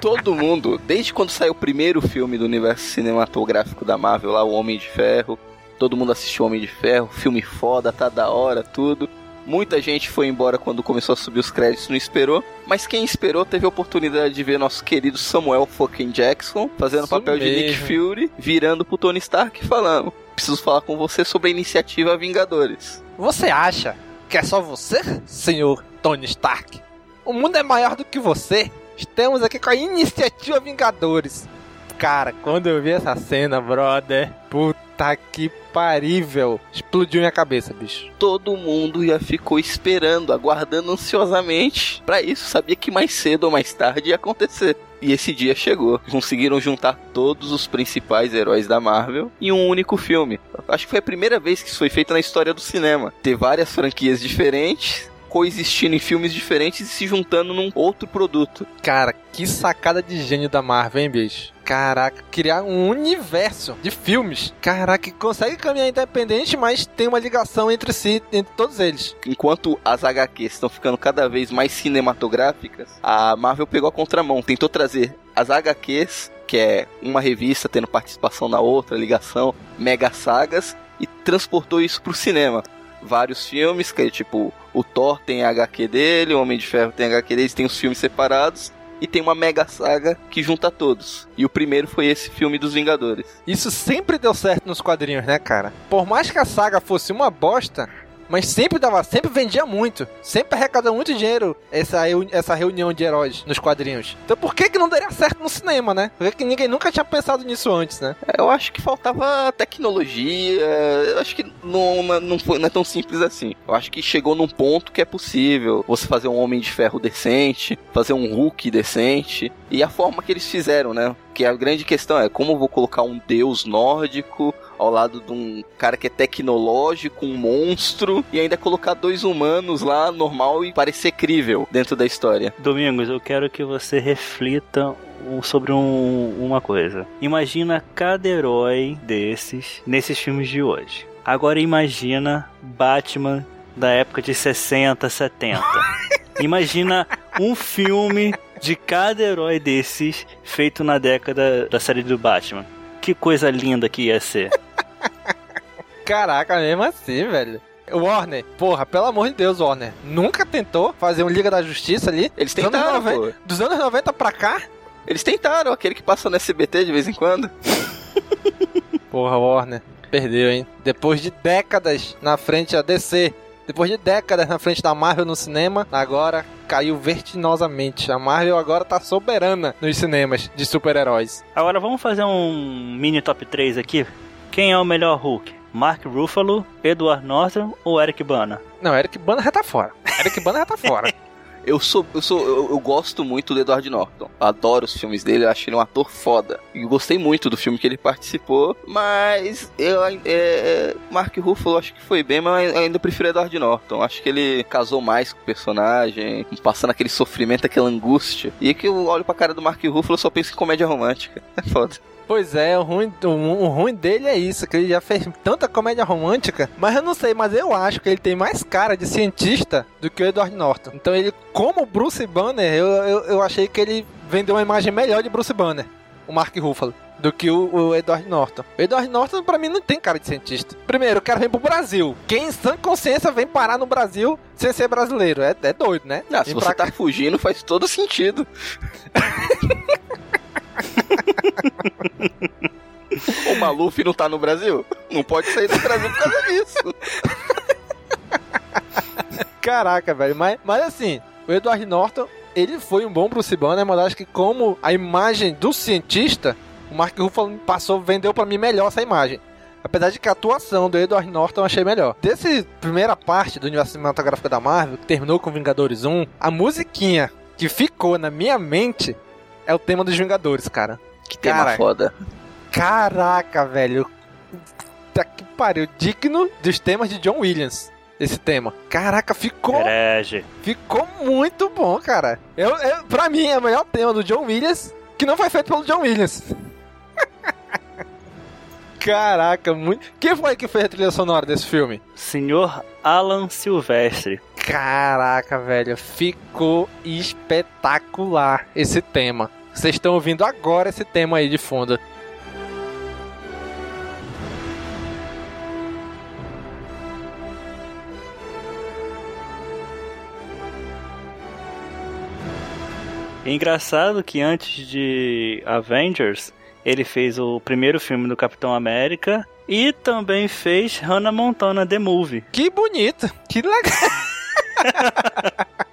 Todo mundo, desde quando saiu o primeiro filme do universo cinematográfico da Marvel, lá, O Homem de Ferro, todo mundo assistiu Homem de Ferro, filme foda, tá da hora, tudo. Muita gente foi embora quando começou a subir os créditos, não esperou. Mas quem esperou teve a oportunidade de ver nosso querido Samuel fucking Jackson fazendo o papel de Nick mesmo. Fury, virando pro Tony Stark e falando: Preciso falar com você sobre a iniciativa Vingadores. Você acha que é só você, senhor Tony Stark? O mundo é maior do que você. Estamos aqui com a iniciativa Vingadores. Cara, quando eu vi essa cena, brother, puta que parível. Explodiu minha cabeça, bicho. Todo mundo já ficou esperando, aguardando ansiosamente pra isso. Sabia que mais cedo ou mais tarde ia acontecer. E esse dia chegou. Conseguiram juntar todos os principais heróis da Marvel em um único filme. Acho que foi a primeira vez que isso foi feito na história do cinema. Ter várias franquias diferentes, coexistindo em filmes diferentes e se juntando num outro produto. Cara, que sacada de gênio da Marvel, hein, bicho? Caraca, criar um universo de filmes. Caraca, que consegue caminhar independente, mas tem uma ligação entre si, entre todos eles. Enquanto as HQs estão ficando cada vez mais cinematográficas, a Marvel pegou a contramão, tentou trazer as HQs, que é uma revista tendo participação na outra, ligação, mega sagas, e transportou isso pro cinema. Vários filmes, que tipo, o Thor tem a HQ dele, o Homem de Ferro tem a HQ dele, tem os filmes separados, e tem uma mega saga que junta todos. E o primeiro foi esse filme dos Vingadores. Isso sempre deu certo nos quadrinhos, né, cara? Por mais que a saga fosse uma bosta, mas sempre dava, sempre vendia muito, sempre arrecadou muito dinheiro essa, essa reunião de heróis nos quadrinhos. Então por que que não daria certo no cinema, né? Por que que ninguém nunca tinha pensado nisso antes, né? Eu acho que faltava tecnologia. Eu acho que não, não, não foi, não é tão simples assim. Eu acho que chegou num ponto que é possível você fazer um Homem de Ferro decente, fazer um Hulk decente. E a forma que eles fizeram, né? Que a grande questão é como eu vou colocar um deus nórdico ao lado de um cara que é tecnológico, um monstro, e ainda colocar dois humanos lá normal e parecer crível dentro da história. Domingos, eu quero que você reflita sobre um- uma coisa. Imagina cada herói desses nesses filmes de hoje. Agora imagina Batman da época de 60, 70. Imagina um filme de cada herói desses feito na década da série do Batman. Que coisa linda que ia ser. Caraca, mesmo assim, velho. Warner, porra, pelo amor de Deus, Warner. Nunca tentou fazer um Liga da Justiça ali? Eles Dos anos tentaram, 90 pô. Dos anos 90 pra cá? Eles tentaram, aquele que passa no SBT de vez em quando. Porra, Warner. Perdeu, hein? Depois de décadas na frente da DC. Depois de décadas na frente da Marvel no cinema, agora caiu vertiginosamente. A Marvel agora tá soberana nos cinemas de super-heróis. Agora vamos fazer um mini top 3 aqui. Quem é o melhor Hulk? Mark Ruffalo, Edward Norton ou Eric Bana? Não, Eric Bana já tá fora. Eric Bana já tá fora. Eu sou, eu sou, eu, eu gosto muito do Edward Norton. Adoro os filmes dele, eu acho ele um ator foda. E gostei muito do filme que ele participou, mas eu ai- é, Mark Ruffalo acho que foi bem, mas ainda prefiro Edward Norton. Acho que ele casou mais com o personagem, passando aquele sofrimento, aquela angústia. E que eu olho pra cara do Mark Ruffalo, só penso em comédia romântica. É foda. Pois é, o ruim, o, o ruim dele é isso, que ele já fez tanta comédia romântica, mas eu não sei, mas eu acho que ele tem mais cara de cientista do que o Edward Norton. Então ele, como Bruce Banner, eu, eu, eu achei que ele vendeu uma imagem melhor de Bruce Banner, o Mark Ruffalo, do que o, o Edward Norton. O Edward Norton, pra mim, não tem cara de cientista. Primeiro, o cara vem pro Brasil. Quem em sã consciência vem parar no Brasil sem ser brasileiro? É, é doido, né? Ah, se você tá fugindo, faz todo sentido. o Maluf não tá no Brasil? Não pode sair do Brasil por causa disso. Caraca, velho. Mas, mas assim, o Edward Norton, ele foi um bom Bruce Banner, mas acho que como a imagem do cientista, o Mark Ruffalo passou, vendeu pra mim melhor essa imagem. Apesar de que a atuação do Edward Norton eu achei melhor. Desse primeira parte do universo cinematográfico da Marvel, que terminou com Vingadores 1, a musiquinha que ficou na minha mente é o tema dos Vingadores, cara. Que tema Cara, foda. Caraca, velho. Tá que pariu. Digno dos temas de John Williams. Esse tema. Caraca, ficou. Herege. Ficou muito bom, cara. Eu, eu, pra mim, é o melhor tema do John Williams que não foi feito pelo John Williams. Caraca, muito. Quem foi que fez a trilha sonora desse filme? Senhor Alan Silvestre. Caraca, velho, ficou espetacular esse tema. Vocês estão ouvindo agora esse tema aí de fundo. Engraçado que antes de Avengers, ele fez o primeiro filme do Capitão América e também fez Hannah Montana The Movie. Que bonito, que legal.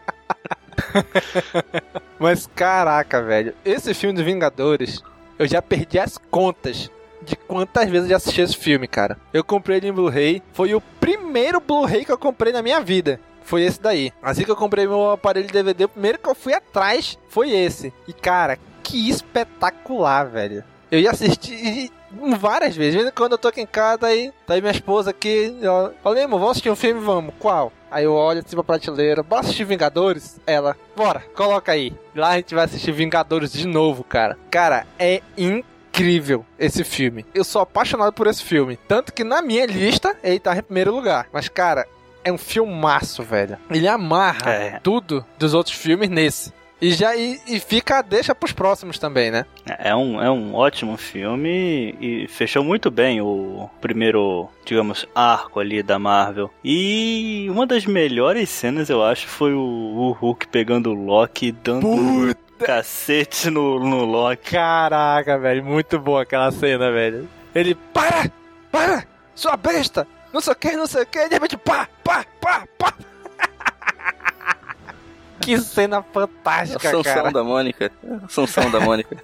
Mas caraca, velho, esse filme dos Vingadores, eu já perdi as contas de quantas vezes eu já assisti esse filme, cara. Eu comprei ele em Blu-ray, foi o primeiro Blu-ray que eu comprei na minha vida. Foi esse daí. Assim que eu comprei meu aparelho DVD, o primeiro que eu fui atrás foi esse. E cara, que espetacular, velho. Eu ia assistir várias vezes. Quando eu tô aqui em casa, aí tá aí minha esposa aqui. Ela, Falei, amor, vamos assistir um filme? Vamos. Qual? Aí eu olho assim pra prateleira. Bora assistir Vingadores? Ela, bora, coloca aí. Lá a gente vai assistir Vingadores de novo, cara. Cara, é incrível esse filme. Eu sou apaixonado por esse filme. Tanto que na minha lista ele tá em primeiro lugar. Mas, cara, é um filmaço, velho. Ele amarra É. tudo dos outros filmes nesse. E já e, e fica, deixa pros próximos também, né? É um, é um ótimo filme e fechou muito bem o primeiro, digamos, arco ali da Marvel. E uma das melhores cenas, eu acho, foi o, o Hulk pegando o Loki e dando cacete no, no Loki. Caraca, velho, muito boa aquela cena, velho. Ele, para! Para! Sua besta! Não sei o que, não sei o que, de repente, pá, pá! Que cena fantástica, Sansão cara. da Mônica. A Sansão da Mônica.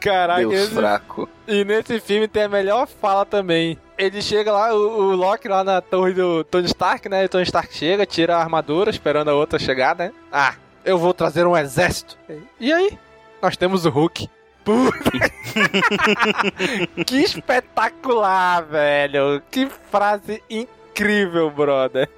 Caraca, Deus esse- fraco. E nesse filme tem a melhor fala também. Ele chega lá, o, o Loki lá na torre do Tony Stark, né? O Tony Stark chega, tira a armadura, esperando a outra chegar, né? Ah, eu vou trazer um exército. E aí? Nós temos o Hulk. Puta. que espetacular, velho. Que frase incrível, brother.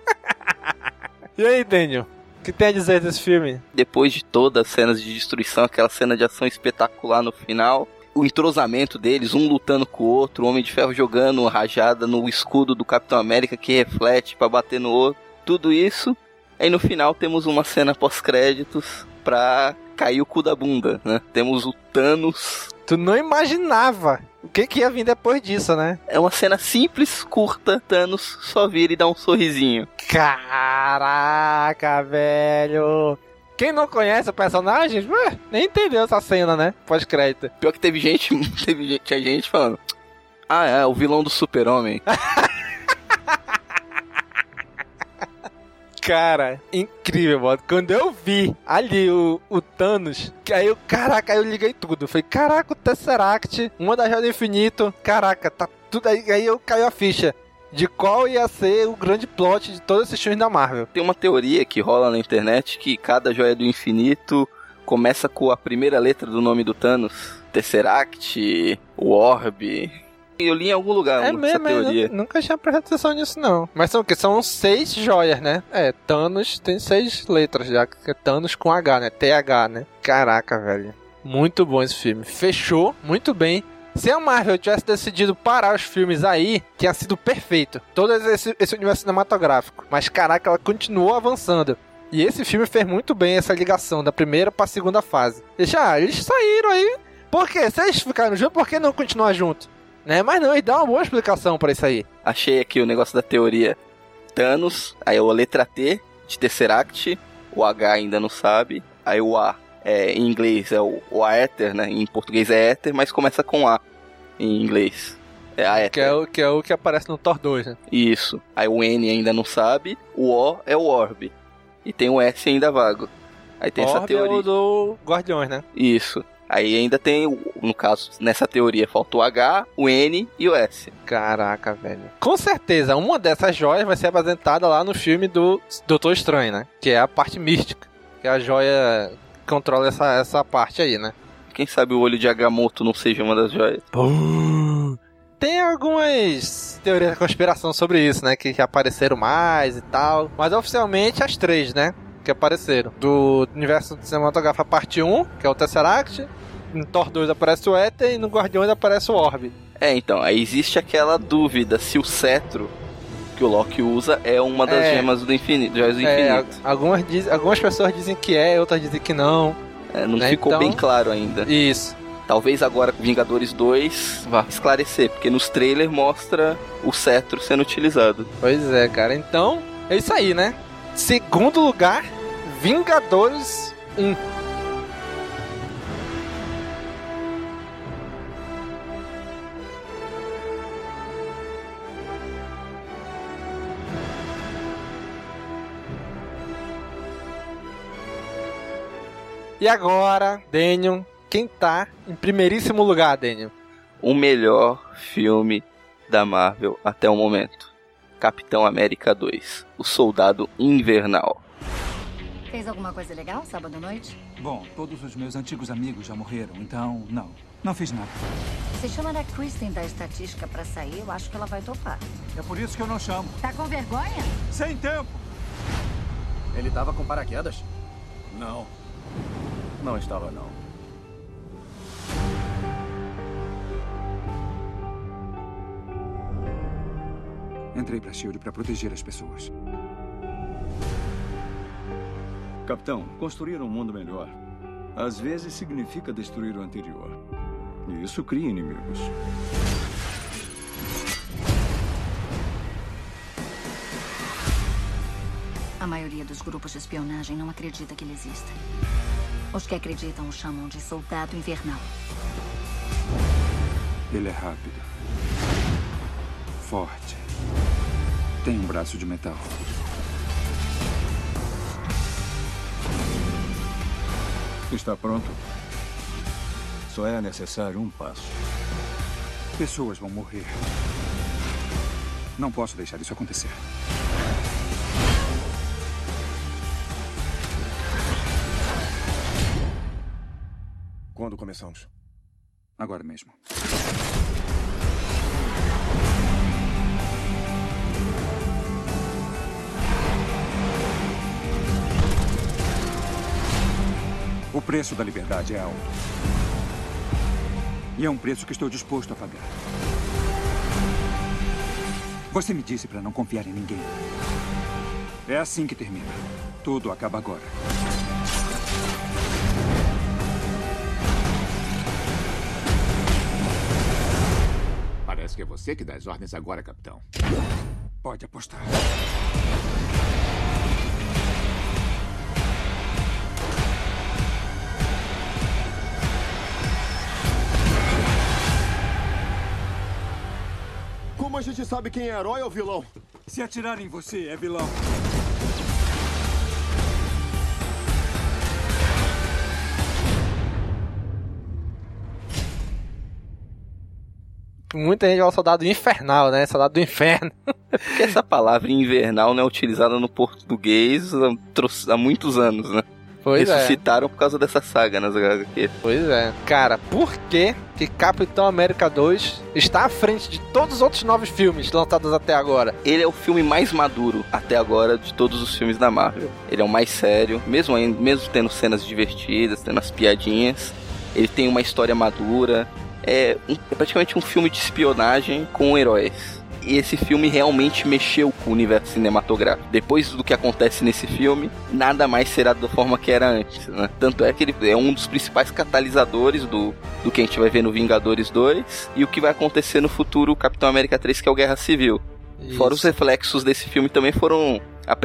E aí, Daniel? O que tem a dizer desse filme? Depois de todas as cenas de destruição, aquela cena de ação espetacular no final, o entrosamento deles, um lutando com o outro, o Homem de Ferro jogando uma rajada no escudo do Capitão América que reflete pra bater no outro, tudo isso. Aí no final temos uma cena pós-créditos pra cair o cu da bunda, né? Temos o Thanos. Tu não imaginava o que, que ia vir depois disso, né? É uma cena simples, curta, Thanos só vira e dá um sorrisinho. Caraca, velho. Quem não conhece o personagem, ué, nem entendeu essa cena, né? Pós-crédito. Pior que teve gente, teve gente, tinha gente falando. Ah, é, o vilão do super-homem. Cara, incrível, mano. Quando eu vi ali o, o Thanos, que aí eu, caraca, aí eu liguei tudo. Falei, caraca, o Tesseract, uma da Joia do Infinito, caraca, tá tudo aí. Aí eu caiu a ficha de qual ia ser o grande plot de todos esses filmes da Marvel. Tem uma teoria que rola na internet que cada joia do infinito começa com a primeira letra do nome do Thanos. Tesseract, o Orb. Eu li em algum lugar É mesmo, eu teoria. nu- nunca tinha prestado atenção nisso, não. Mas são o quê? São seis joias, né? É, Thanos tem seis letras já, que é Thanos com H, né? TH, né? Caraca, velho. Muito bom esse filme. Fechou muito bem. Se a Marvel tivesse decidido parar os filmes aí, tinha sido perfeito. Todo esse, esse universo cinematográfico. Mas caraca, ela continuou avançando. E esse filme fez muito bem essa ligação da primeira pra segunda fase. Deixa, ah, eles saíram aí. Por quê? Se eles ficaram juntos, por que não continuar junto? Né? Mas não, e dá uma boa explicação pra isso aí. Achei aqui o negócio da teoria. Thanos, aí a letra T de Tesseract, o H ainda não sabe, aí o A é, em inglês é o, o Aether, né? Em português é Éter, mas começa com A em inglês. É Aether. Que é, o, que é o que aparece no Thor 2, né? Isso. Aí o N ainda não sabe, o O é o Orb. E tem o S ainda vago. Aí tem essa Orb é teoria. o do Guardiões, né? Isso. Aí ainda tem, no caso, nessa teoria, falta o H, o N e o S. Caraca, velho. Com certeza, uma dessas joias vai ser apresentada lá no filme do Doutor Estranho, né? Que é a parte mística. Que a joia controla essa, essa parte aí, né? Quem sabe o olho de Agamotto não seja uma das joias. Tem algumas teorias da conspiração sobre isso, né? Que apareceram mais e tal. Mas oficialmente as três, né? Que apareceram. Do universo cinematográfico a parte 1, que é o Tesseract. No Thor 2 aparece o Éter e no Guardiões aparece o Orbe. É, então, aí existe aquela dúvida se o cetro que o Loki usa é uma das É. gemas do infinito, joias do É, infinito. a- algumas, diz, algumas pessoas dizem que é, outras dizem que não. É, não né, ficou então- bem claro ainda. Isso. Talvez agora Vingadores 2 vá esclarecer, porque nos trailers mostra o cetro sendo utilizado. Pois é, cara. Então, é isso aí, né? Segundo lugar, Vingadores 1. E agora, Daniel, quem tá em primeiríssimo lugar, Daniel? O melhor filme da Marvel até o momento. Capitão América 2, O Soldado Invernal. Fez alguma coisa legal sábado à noite? Bom, todos os meus antigos amigos já morreram, então não. Não fiz nada. Se chama a Kristen da estatística pra sair, eu acho que ela vai topar. É por isso que eu não chamo. Tá com vergonha? Sem tempo! Ele tava com paraquedas? Não. Não estava, não. Entrei pra SHIELD pra proteger as pessoas. Capitão, construir um mundo melhor às vezes significa destruir o anterior. E isso cria inimigos. A maioria dos grupos de espionagem não acredita que ele exista. Os que acreditam o chamam de soldado invernal. Ele é rápido. Forte. Tem um braço de metal. Está pronto? Só é necessário um passo. Pessoas vão morrer. Não posso deixar isso acontecer. Quando começamos? Agora mesmo. O preço da liberdade é alto. E é um preço que estou disposto a pagar. Você me disse para não confiar em ninguém. É assim que termina. Tudo acaba agora. Parece que é você que dá as ordens agora, capitão. Pode apostar. Como a gente sabe quem é herói ou vilão? Se atirar em você, é vilão. Muita gente fala soldado infernal, né? Soldado do inferno. Porque essa palavra invernal não é utilizada no português há muitos anos, né? Pois é. Ressuscitaram por causa dessa saga nas HQ. Pois é. Cara, por que que Capitão América 2 está à frente de todos os outros nove filmes lançados até agora? Ele é o filme mais maduro até agora de todos os filmes da Marvel. Ele é o mais sério, mesmo, mesmo tendo cenas divertidas, tendo as piadinhas. Ele tem uma história madura. É, um- é praticamente um filme de espionagem com heróis. E esse filme realmente mexeu com o universo cinematográfico. Depois do que acontece nesse filme, nada mais será da forma que era antes, né? Tanto é que ele é um dos principais catalisadores do, do que a gente vai ver no Vingadores 2 e o que vai acontecer no futuro Capitão América 3, que é o Guerra Civil. Fora os reflexos desse filme também foram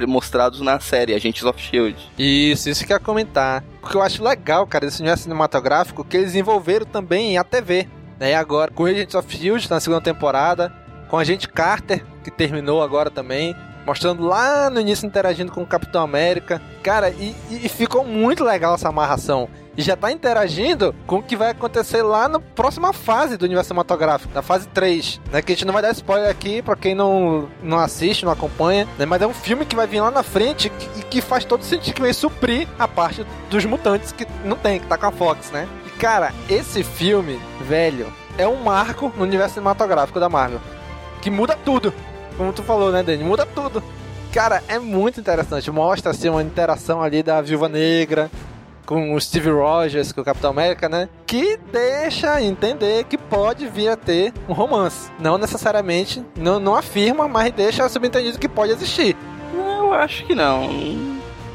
mostrados na série Agents of Shield. Isso, isso que eu ia comentar. O que eu acho legal, cara, desse universo cinematográfico, que eles envolveram também a TV. Né? Agora, com Agents of S.H.I.E.L.D. na segunda temporada, com a gente Carter, que terminou agora também, mostrando lá no início interagindo com o Capitão América. Cara, e, e ficou muito legal essa amarração. e já tá interagindo com o que vai acontecer lá na próxima fase do universo cinematográfico, na fase 3, né? Que a gente não vai dar spoiler aqui pra quem não, não assiste, não acompanha, né? Mas é um filme que vai vir lá na frente e que faz todo sentido, que vai suprir a parte dos mutantes que não tem, que tá com a Fox, né? E cara, esse filme, velho, é um marco no universo cinematográfico da Marvel. Que muda tudo. Como tu falou, né, Dani? Muda tudo. Cara, é muito interessante. Mostra assim uma interação ali da Viúva Negra com o Steve Rogers, com o Capitão América, né? Que deixa entender que pode vir a ter um romance. Não necessariamente, não, não afirma, mas deixa subentendido que pode existir. Eu acho que não.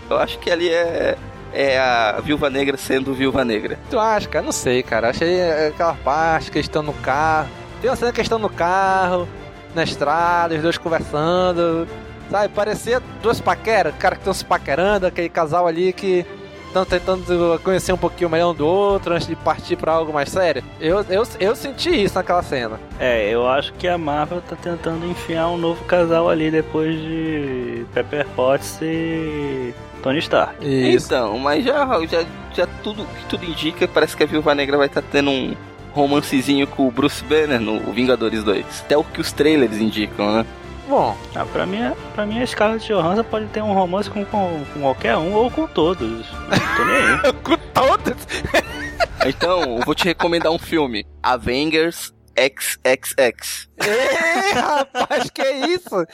Eu acho que ali é é a Viúva Negra sendo Viúva Negra. Tu acha, cara? Não sei, cara. Achei aquela parte que eles estão no carro. Tem uma cena que eles estão no carro, na estrada, os dois conversando. Sabe, parecia duas paqueras, cara que estão se paquerando, aquele casal ali que estão tentando conhecer um pouquinho melhor um do outro antes de partir para algo mais sério. Eu, eu, eu senti isso naquela cena. É, eu acho que a Marvel tá tentando enfiar um novo casal ali depois de Pepper Potts e Tony Stark. Isso. Então, mas já, já, já tudo que tudo indica, parece que a Viúva Negra vai estar tá tendo um romancezinho com o Bruce Banner no Vingadores 2. Até o que os trailers indicam, né? Bom, ah, pra, mim, pra mim a Scarlett Johansson pode ter um romance com, com, com qualquer um ou com todos. Não tô nem aí. com todos? então, eu vou te recomendar um filme. Avengers XXX. Ei, rapaz, que é isso?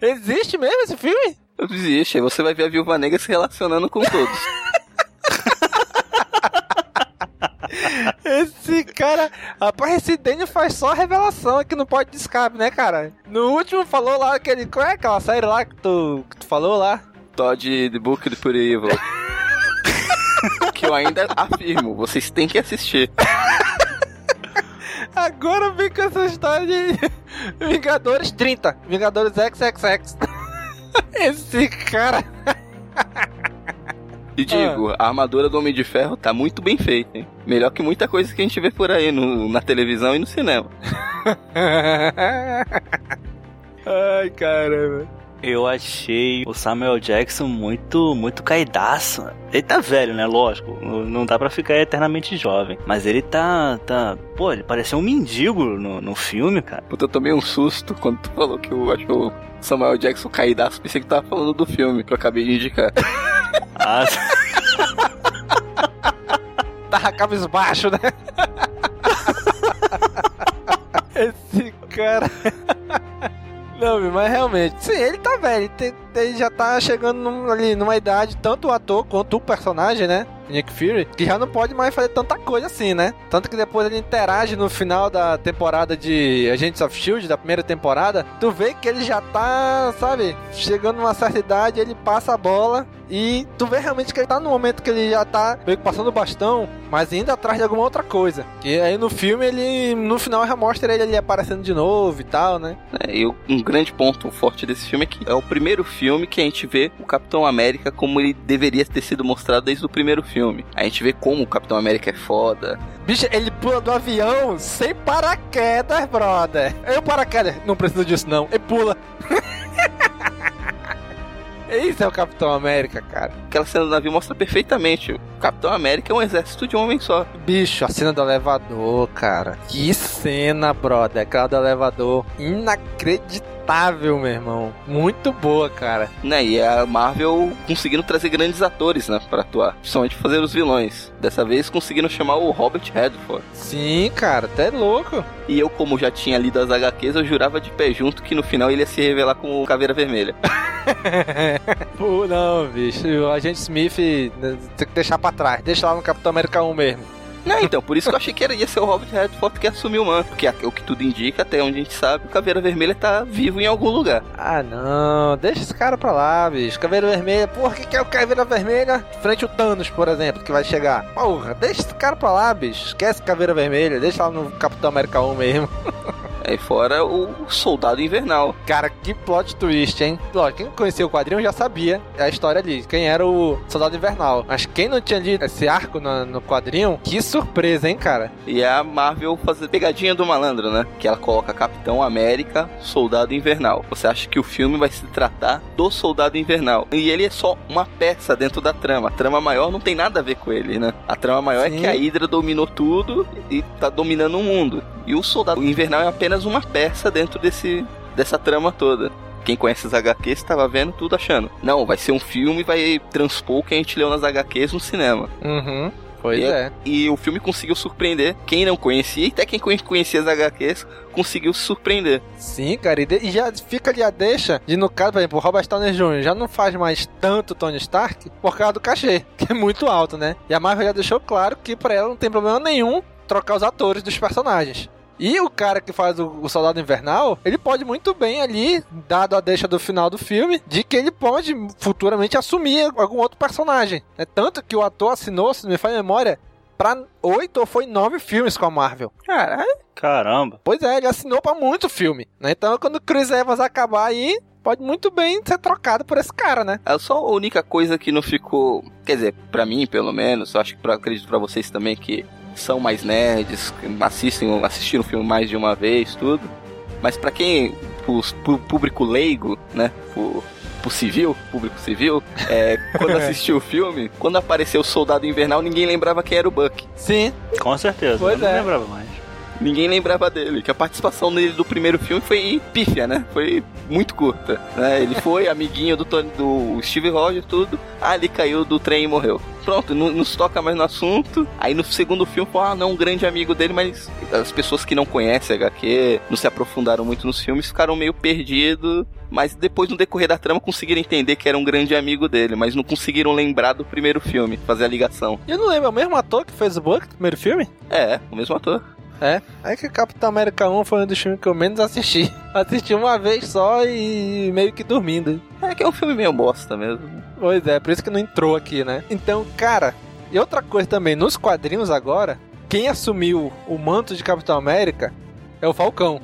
Existe mesmo esse filme? Existe, aí você vai ver a Viúva Negra se relacionando com todos. Esse cara, esse Daniel faz só revelação que não pode descabe, né, cara? No último falou lá aquele. Qual é aquela série lá que tu, que tu falou lá? Todd The Book do Pure Evil. que eu ainda afirmo, vocês têm que assistir. Agora vem com essa história de Vingadores 30, Vingadores XXX. Esse cara. E digo, ah. a armadura do Homem de Ferro tá muito bem feita, hein? Melhor que muita coisa que a gente vê por aí no, na televisão e no cinema. Ai, caramba. Eu achei o Samuel Jackson muito, muito caidaço. Ele tá velho, né? Lógico. Não dá pra ficar eternamente jovem. Mas ele tá. tá pô, ele pareceu um mendigo no, no filme, cara. Puta, eu tomei um susto quando tu falou que eu achou Samuel Jackson caidaço. Pensei que tava falando do filme que eu acabei de indicar. Ah, Tava cabisbaixo, né? Esse cara. Não, mas realmente. Sim, ele tá velho. Ele, ele já tá chegando num, ali numa idade, tanto o ator quanto o personagem, né? Nick Fury, que já não pode mais fazer tanta coisa assim, né? Tanto que depois ele interage no final da temporada de Agents of Shield, da primeira temporada, tu vê que ele já tá, sabe, chegando numa certa idade, ele passa a bola e tu vê realmente que ele tá no momento que ele já tá meio que passando o bastão, mas indo atrás de alguma outra coisa. E aí no filme ele, no final já mostra ele ali aparecendo de novo e tal, né? É, e um grande ponto forte desse filme é que é o primeiro filme que a gente vê o Capitão América como ele deveria ter sido mostrado desde o primeiro filme. A gente vê como o Capitão América é foda. Bicho, ele pula do avião sem paraquedas, brother. Eu paraquedas, não preciso disso não. Ele pula. Esse é o Capitão América, cara. Aquela cena do navio mostra perfeitamente. O Capitão América é um exército de um homem só. Bicho, a cena do elevador, cara. Que cena, brother. Aquela do elevador. Inacreditável, meu irmão. Muito boa, cara. Né, e a Marvel conseguindo trazer grandes atores, né, pra atuar. Principalmente fazer os vilões. Dessa vez conseguindo chamar o Robert Redford. Sim, cara, até louco. E eu, como já tinha lido as HQs, eu jurava de pé junto que no final ele ia se revelar como Caveira Vermelha. Pô, não, bicho. O agente Smith né, tem que deixar pra trás. Deixa lá no Capitão América 1 mesmo. Não, então, por isso que eu achei que era, ia ser o Robert Redford que assumiu o manto. Porque o que tudo indica, até onde a gente sabe, o Caveira Vermelha tá vivo em algum lugar. Ah, não. Deixa esse cara pra lá, bicho. Caveira Vermelha. Porra, o que, que é o Caveira Vermelha? Frente o Thanos, por exemplo, que vai chegar. Porra, deixa esse cara pra lá, bicho. Esquece Caveira Vermelha. Deixa lá no Capitão América 1 mesmo. Aí fora o Soldado Invernal. Cara, que plot twist, hein? Lógico, quem conhecia o quadrinho já sabia a história ali, quem era o Soldado Invernal. Mas quem não tinha lido esse arco no, no quadrinho, que surpresa, hein, cara? E é a Marvel fazer pegadinha do malandro, né? Que ela coloca Capitão América, Soldado Invernal. Você acha que o filme vai se tratar do Soldado Invernal. E ele é só uma peça dentro da trama. A trama maior não tem nada a ver com ele, né? A trama maior Sim. é que a Hydra dominou tudo e tá dominando o mundo. E o Soldado Invernal é apenas uma peça dentro desse, dessa trama toda. Quem conhece as HQs estava vendo tudo achando. Não, vai ser um filme e vai transpor o que a gente leu nas HQs no cinema. Uhum. Pois e, é. E o filme conseguiu surpreender quem não conhecia, e até quem conhecia as HQs conseguiu se surpreender. Sim, cara, e, de, e já fica ali a deixa de, no caso, por exemplo, o Robert Downey Jr. já não faz mais tanto Tony Stark por causa do cachê, que é muito alto, né? E a Marvel já deixou claro que pra ela não tem problema nenhum trocar os atores dos personagens. E o cara que faz o, o, Soldado Invernal, ele pode muito bem ali, dado a deixa do final do filme, de que ele pode futuramente assumir algum outro personagem. É tanto que o ator assinou, se não me a memória, pra oito ou foi nove filmes com a Marvel. Caralho. Caramba. Pois é, ele assinou pra muito filme. Né? Então, quando o Chris Evans acabar aí, pode muito bem ser trocado por esse cara, né? É só a única coisa que não ficou. Quer dizer, para mim, pelo menos, acho que pra, acredito para vocês também que são mais nerds, assistem, assistiram o filme mais de uma vez, tudo. Mas para quem, o público leigo, né, o, pro civil, público civil, é, quando assistiu o filme, quando apareceu o Soldado Invernal, ninguém lembrava quem era o Buck. Sim. Com certeza. Pois eu é. não lembrava mais ninguém lembrava dele. Que a participação dele do primeiro filme foi pífia, né? Foi muito curta. Né? Ele foi amiguinho do, Tony, do Steve Rogers, tudo. Ah, ele caiu do trem e morreu. Pronto, não nos toca mais no assunto. Aí no segundo filme, foi, ah, não, um grande amigo dele, mas as pessoas que não conhecem HQ, não se aprofundaram muito nos filmes, ficaram meio perdidos. Mas depois, no decorrer da trama, conseguiram entender que era um grande amigo dele, mas não conseguiram lembrar do primeiro filme, fazer a ligação. Eu não lembro, é o mesmo ator que fez o Buck no primeiro filme? É, o mesmo ator. É, é que Capitão América 1 foi um dos filmes que eu menos assisti. Assisti uma vez só e meio que dormindo. É que é um filme meio bosta mesmo. Pois é, por isso que não entrou aqui, né? Então, cara, e outra coisa também, nos quadrinhos agora, quem assumiu o manto de Capitão América é o Falcão,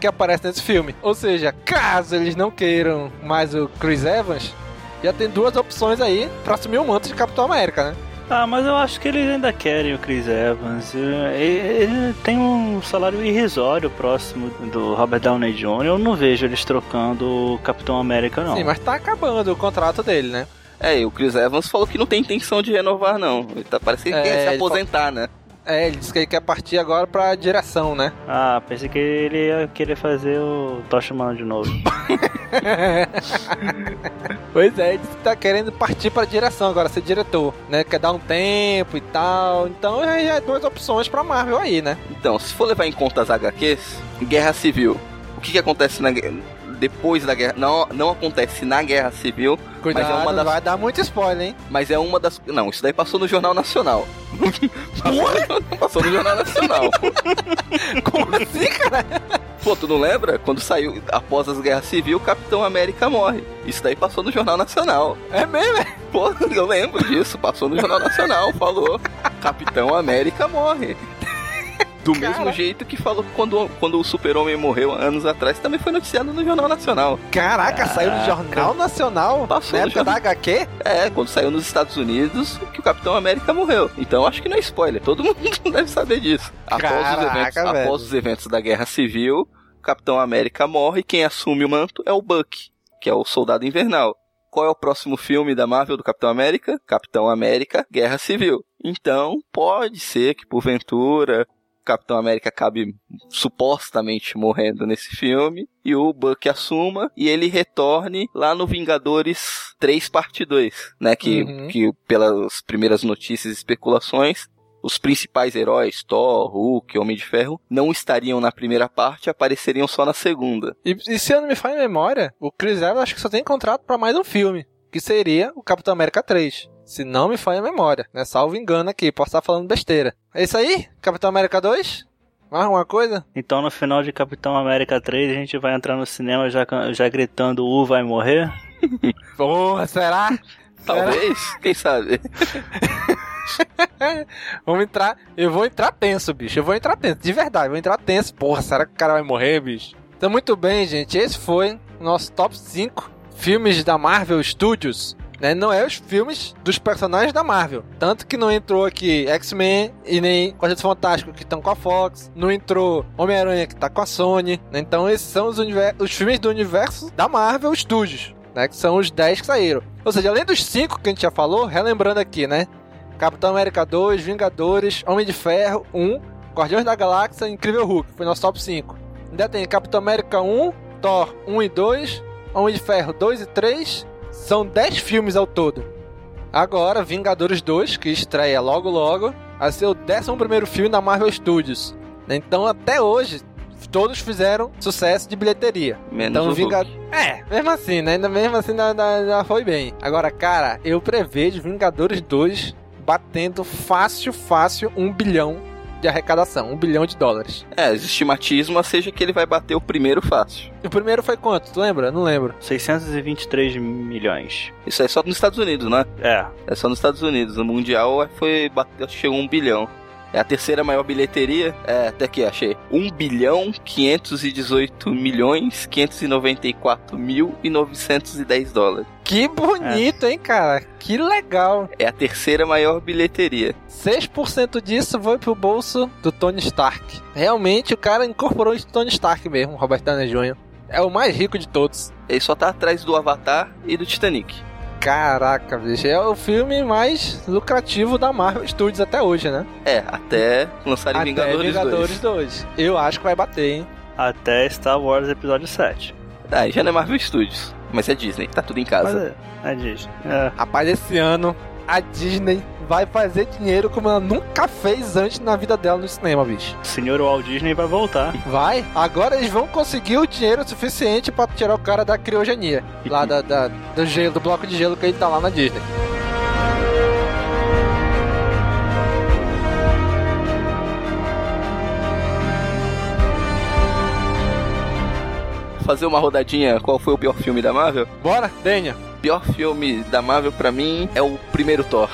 que aparece nesse filme. Ou seja, caso eles não queiram mais o Chris Evans, já tem duas opções aí para assumir o manto de Capitão América, né? Ah, mas eu acho que eles ainda querem o Chris Evans. Ele tem um salário irrisório próximo do Robert Downey Jr. Eu não vejo eles trocando o Capitão América, não. Sim, mas tá acabando o contrato dele, né? É, e o Chris Evans falou que não tem intenção de renovar, não. Ele tá parecendo que é, quer se aposentar, falou... né? É, ele disse que ele quer partir agora pra direção, né? Ah, pensei que ele ia querer fazer o Toshman de novo. pois é, ele disse que tá querendo partir pra direção agora, ser diretor, né? Quer dar um tempo e tal. Então já é duas opções pra Marvel aí, né? Então, se for levar em conta as HQs, Guerra Civil. O que que acontece na depois da guerra. Não, não acontece na guerra civil. Cuidado, mas é uma das... vai dar muito spoiler, hein? Mas é uma das. Não, isso daí passou no Jornal Nacional. passou no Jornal Nacional. Como assim, cara? Pô, tu não lembra? Quando saiu, após as guerras civis, o Capitão América morre. Isso daí passou no Jornal Nacional. É mesmo? Pô, eu lembro disso. Passou no Jornal Nacional. Falou: Capitão América morre. Do Cara. mesmo jeito que falou quando, quando o Super-Homem morreu anos atrás, também foi noticiado no Jornal Nacional. Caraca, Caraca. saiu no Jornal Nacional? Passou na época da HQ? É, quando saiu nos Estados Unidos que o Capitão América morreu. Então acho que não é spoiler, todo mundo deve saber disso. Após, Caraca, os, eventos, após os eventos da Guerra Civil, o Capitão América morre e quem assume o manto é o Buck, que é o Soldado Invernal. Qual é o próximo filme da Marvel do Capitão América? Capitão América Guerra Civil. Então, pode ser que porventura Capitão América acabe supostamente morrendo nesse filme e o Buck assuma e ele retorne lá no Vingadores 3 parte 2, né, que, uhum. que pelas primeiras notícias e especulações os principais heróis, Thor, Hulk, Homem de Ferro, não estariam na primeira parte, apareceriam só na segunda. E, e se eu não me falha memória, o Chris Evans acho que só tem contrato para mais um filme, que seria o Capitão América 3. Se não me falha a memória, né? Salvo engano aqui, posso estar falando besteira. É isso aí? Capitão América 2? Mais alguma coisa? Então no final de Capitão América 3 a gente vai entrar no cinema já, já gritando U vai morrer? Porra, será? Talvez, será? quem sabe? Vamos entrar. Eu vou entrar tenso, bicho. Eu vou entrar tenso. De verdade, vou entrar tenso. Porra, será que o cara vai morrer, bicho? Então, muito bem, gente. Esse foi o nosso top 5 filmes da Marvel Studios. Né? Não é os filmes dos personagens da Marvel. Tanto que não entrou aqui X-Men e nem Quarteto Fantástico que estão com a Fox. Não entrou Homem-Aranha que tá com a Sony. Né? Então esses são os, os filmes do universo da Marvel Studios. Né? Que são os 10 que saíram. Ou seja, além dos 5 que a gente já falou, relembrando aqui, né? Capitão América 2, Vingadores, Homem de Ferro 1, Guardiões da Galáxia Incrível Hulk. Foi nosso top 5. Ainda tem Capitão América 1, Thor 1 e 2, Homem de Ferro 2 e 3. São 10 filmes ao todo. Agora, Vingadores 2, que estreia logo logo, ser o 11 filme da Marvel Studios. Então, até hoje, todos fizeram sucesso de bilheteria. Menos então, o. É, mesmo assim, né? Ainda mesmo assim, já foi bem. Agora, cara, eu prevejo Vingadores 2 batendo fácil, fácil um bilhão de arrecadação, um bilhão de dólares. É, as estimatismas seja que ele vai bater o primeiro fácil. O primeiro foi quanto? Tu lembra? Não lembro. 623 milhões. Isso é só nos Estados Unidos, né? É. É só nos Estados Unidos. No Mundial foi bateu, chegou um bilhão. É a terceira maior bilheteria. É, até aqui, achei. 1 bilhão 518 milhões 594 mil e 910 dólares. Que bonito, é. hein, cara? Que legal. É a terceira maior bilheteria. 6% disso foi pro bolso do Tony Stark. Realmente, o cara incorporou o Tony Stark mesmo, Robert Downey Jr. É o mais rico de todos. Ele só tá atrás do Avatar e do Titanic. Caraca, bicho, é o filme mais lucrativo da Marvel Studios até hoje, né? É, até lançarem até Vingadores, Vingadores 2. 2. Eu acho que vai bater, hein? Até Star Wars Episódio 7. Ah, já não é Marvel Studios, mas é Disney, tá tudo em casa. Mas é, é Disney. É. Rapaz, esse ano a Disney vai fazer dinheiro como ela nunca fez antes na vida dela no cinema, bicho. O senhor Walt Disney vai voltar. Vai. Agora eles vão conseguir o dinheiro suficiente para tirar o cara da criogenia. lá da, da, do gelo, do bloco de gelo que ele tá lá na Disney. Fazer uma rodadinha, qual foi o pior filme da Marvel? Bora, Denha. Pior filme da Marvel para mim é o primeiro Thor.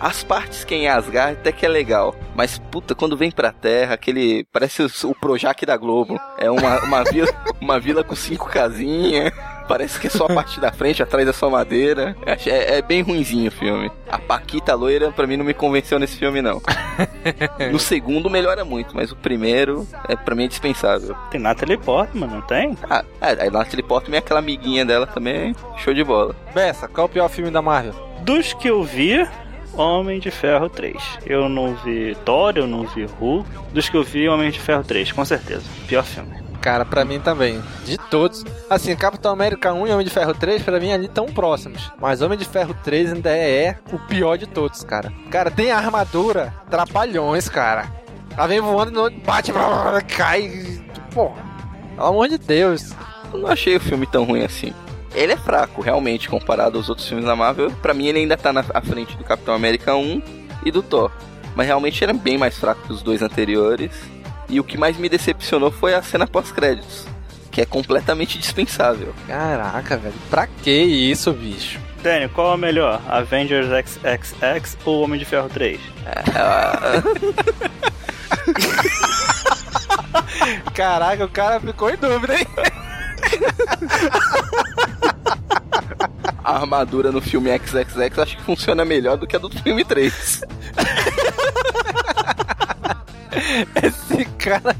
As partes que é em Asgard até que é legal. Mas, puta, quando vem pra Terra, aquele. Parece o, o Projac da Globo. É uma, uma, vila, uma vila com cinco casinhas. Parece que é só a parte da frente, atrás é só madeira. É, é, bem ruinzinho o filme. A Paquita loira, pra mim, não me convenceu nesse filme, não. no segundo melhora muito, mas o primeiro, é, pra mim, é dispensável. Tem Natalie Portman, não tem? Ah, é, a Natalie Portman é aquela amiguinha dela também, show de bola. Bessa, qual é o pior filme da Marvel? Dos que eu vi, Homem de Ferro 3. Eu não vi Thor, eu não vi Hulk. Dos que eu vi, Homem de Ferro 3, com certeza. Pior filme. Cara, pra mim também. De todos. Assim, Capitão América 1 e Homem de Ferro 3, pra mim ali tão próximos. Mas Homem de Ferro 3 ainda é o pior de todos, cara. Cara, tem a armadura trapalhões, cara. Ela vem voando, bate, cai. Pô, pelo amor de Deus. Eu não achei o filme tão ruim assim. Ele é fraco, realmente, comparado aos outros filmes da Marvel. Pra mim, ele ainda tá na frente do Capitão América 1 e do Thor. Mas realmente era bem mais fraco que os dois anteriores. E o que mais me decepcionou foi a cena pós-créditos, que é completamente dispensável. Caraca, velho. Pra que isso, bicho? Daniel, qual é o melhor? Avengers XXX ou Homem de Ferro 3? Caraca, o cara ficou em dúvida, hein? A armadura no filme XXX acho que funciona melhor do que a do filme 3. Esse cara.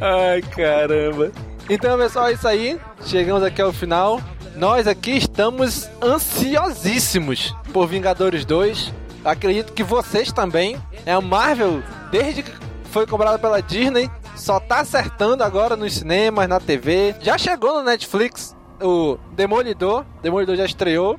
Ai, caramba. Então, pessoal, é isso aí. Chegamos aqui ao final. Nós aqui estamos ansiosíssimos por Vingadores 2. Acredito que vocês também. É a Marvel, desde que foi comprada pela Disney, só tá acertando agora nos cinemas, na TV. Já chegou no Netflix o Demolidor. Demolidor já estreou.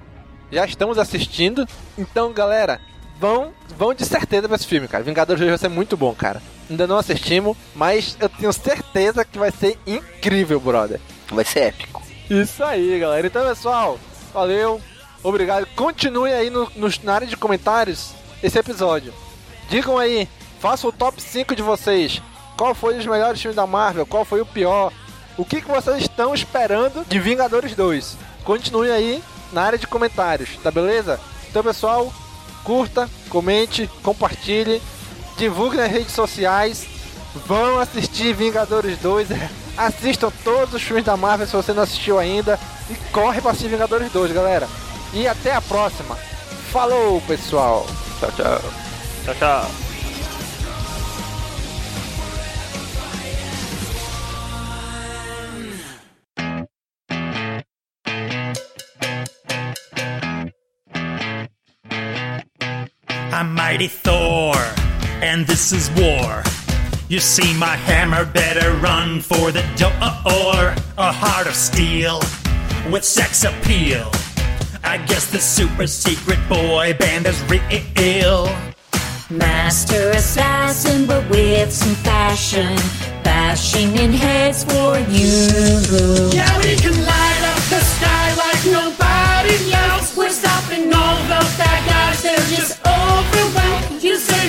Já estamos assistindo. Então, galera, vão, vão de certeza pra esse filme, cara. Vingadores 2 vai ser muito bom, cara. Ainda não assistimos, mas eu tenho certeza que vai ser incrível, brother. Vai ser épico. Isso aí, galera. Então, pessoal, valeu. Obrigado. Continue aí no, no, na área de comentários esse episódio. Digam aí, façam o top 5 de vocês. Qual foi os melhores filmes da Marvel? Qual foi o pior? O que, que vocês estão esperando de Vingadores 2? Continue aí na área de comentários, tá beleza? Então, pessoal, curta, comente, compartilhe, divulgue nas redes sociais. Vão assistir Vingadores 2. Assistam todos os filmes da Marvel se você não assistiu ainda. E corre pra assistir Vingadores 2, galera. E até a próxima. Falou, pessoal. Tchau, tchau. Tchau, tchau. I'm mighty Thor, and this is war. You see, my hammer better run for the door. A heart of steel with sex appeal. I guess the super secret boy band is real. Master assassin, but with some fashion. Bashing in heads for you. Yeah, we can light up the sky like nobody else. We're stopping all the bad guys, they're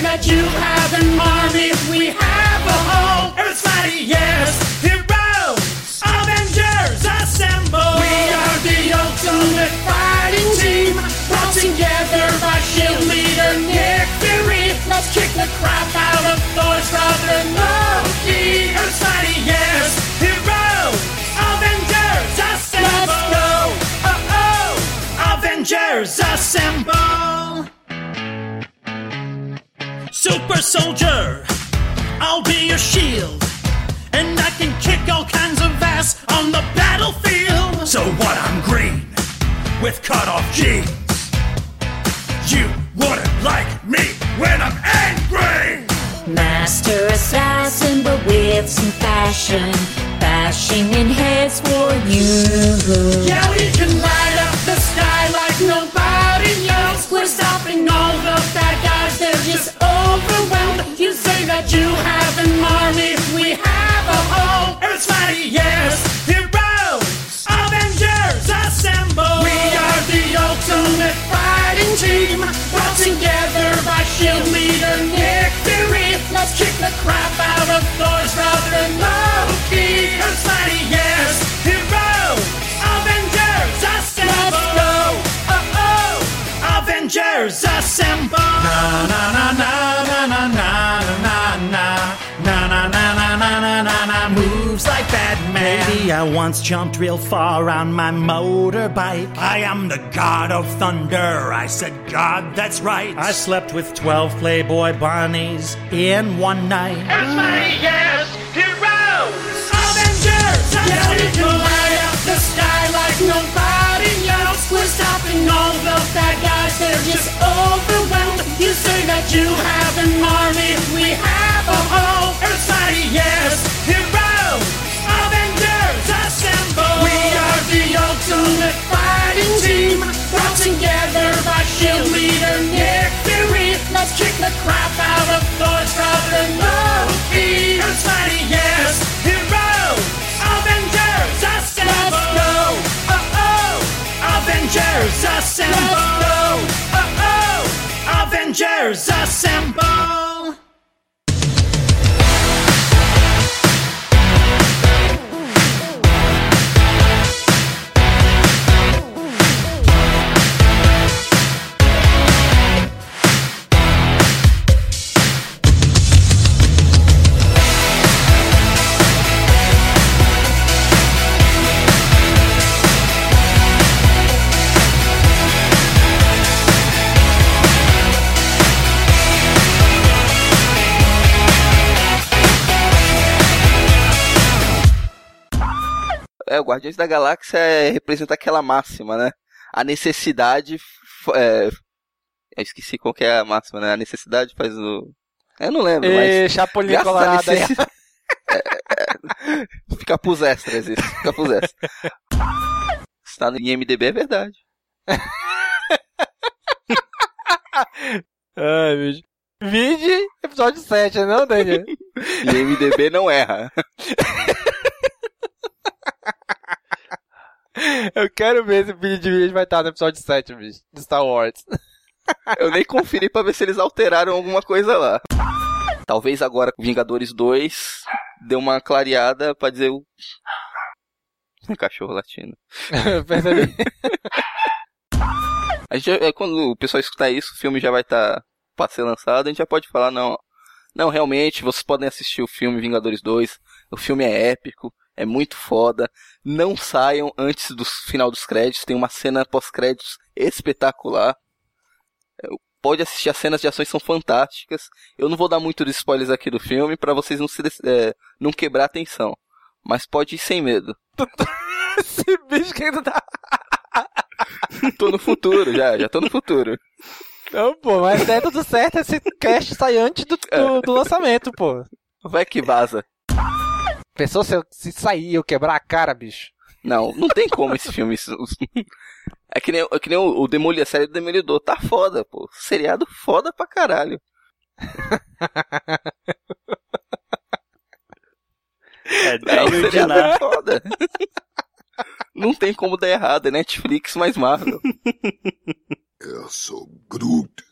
that you have an army, we have a home. Everybody, yes, heroes, Avengers, assemble. We are the ultimate fighting team, brought together by Shield leader Nick Fury. Let's kick the crap out of Thor's brother Loki. Everybody, yes, heroes, Avengers, assemble. Let's go. Oh oh, Avengers, assemble. Super soldier, I'll be your shield. And I can kick all kinds of ass on the battlefield. So what? I'm green with cut off jeans. You wouldn't like me when I'm angry. Master assassin, but with some fashion. Bashing in heads for you. Yeah, we can light up the sky like nobody else. We're stopping all the bad that you have an army, we have a home. Everybody, yes, heroes, Avengers, assemble. We are the ultimate fighting team, brought together by Shield leader Nick Fury. Let's kick the crap out of Thor's brother Loki. Everybody, yes, oh, Avengers, assemble. Na na na na na na na na na na na na na na na na na moves like Batman. Maybe I once jumped real far on my motorbike. I am the god of thunder. I said, God, that's right. I slept with twelve Playboy bunnies in one night. Everybody, yes, heroes, Avengers. Yeah, we can light up the sky like nobody We're stopping all the bad guys. They're just overwhelmed. You say that you have an army. We have a home. Everybody, yes, heroes, Avengers, assemble. We are the ultimate fighting team, brought together by Shield leader Nick Fury. Let's kick the crap out of Thor's brother Loki. Everybody, yes, heroes, Avengers, assemble. Let's go. Oh oh, Avengers, assemble. Guardiões da Galáxia é, representa aquela máxima, né? A necessidade. É, eu esqueci qual que é a máxima, né? A necessidade faz o. Eu não lembro, Ê, mas. Chapolin Colorado aí. necessi- É, é, Fica pros extras isso. Fica pros extras. Se tá no IMDB é verdade. Ai, bicho. Vide episódio 7, não, Daniel? IMDB não erra. Eu quero ver se o vídeo de vídeo vai estar no episódio 7, bicho, de Star Wars. Eu nem conferi pra ver se eles alteraram alguma coisa lá. Talvez agora com Vingadores 2 deu uma clareada pra dizer o. Cachorro latino. Percebi. A gente, já- é, quando o pessoal escutar isso, o filme já vai estar pra ser lançado, a gente já pode falar, não, não, realmente, vocês podem assistir o filme Vingadores 2, o filme é épico, é muito foda, não saiam antes do final dos créditos, tem uma cena pós-créditos espetacular, É, pode assistir, as cenas de ações são fantásticas, eu não vou dar muito de spoilers aqui do filme, pra vocês não, se, é, não quebrar a atenção, mas pode ir sem medo. Esse bicho que ainda tá. tô no futuro já, já tô no futuro. Não, pô, mas é tudo certo, esse cast sai antes do, do, do lançamento, pô. Vai que vaza. Pensou se, eu, se sair eu quebrar a cara, bicho? Não, não tem como esse filme. isso- É que nem, é que nem o, o Demolidor, a série do Demolidor. Tá foda, pô. Seriado foda pra caralho. É É, o digno de seriado é nada. foda. Não tem como dar errado. É Netflix mais Marvel. Eu sou Groot.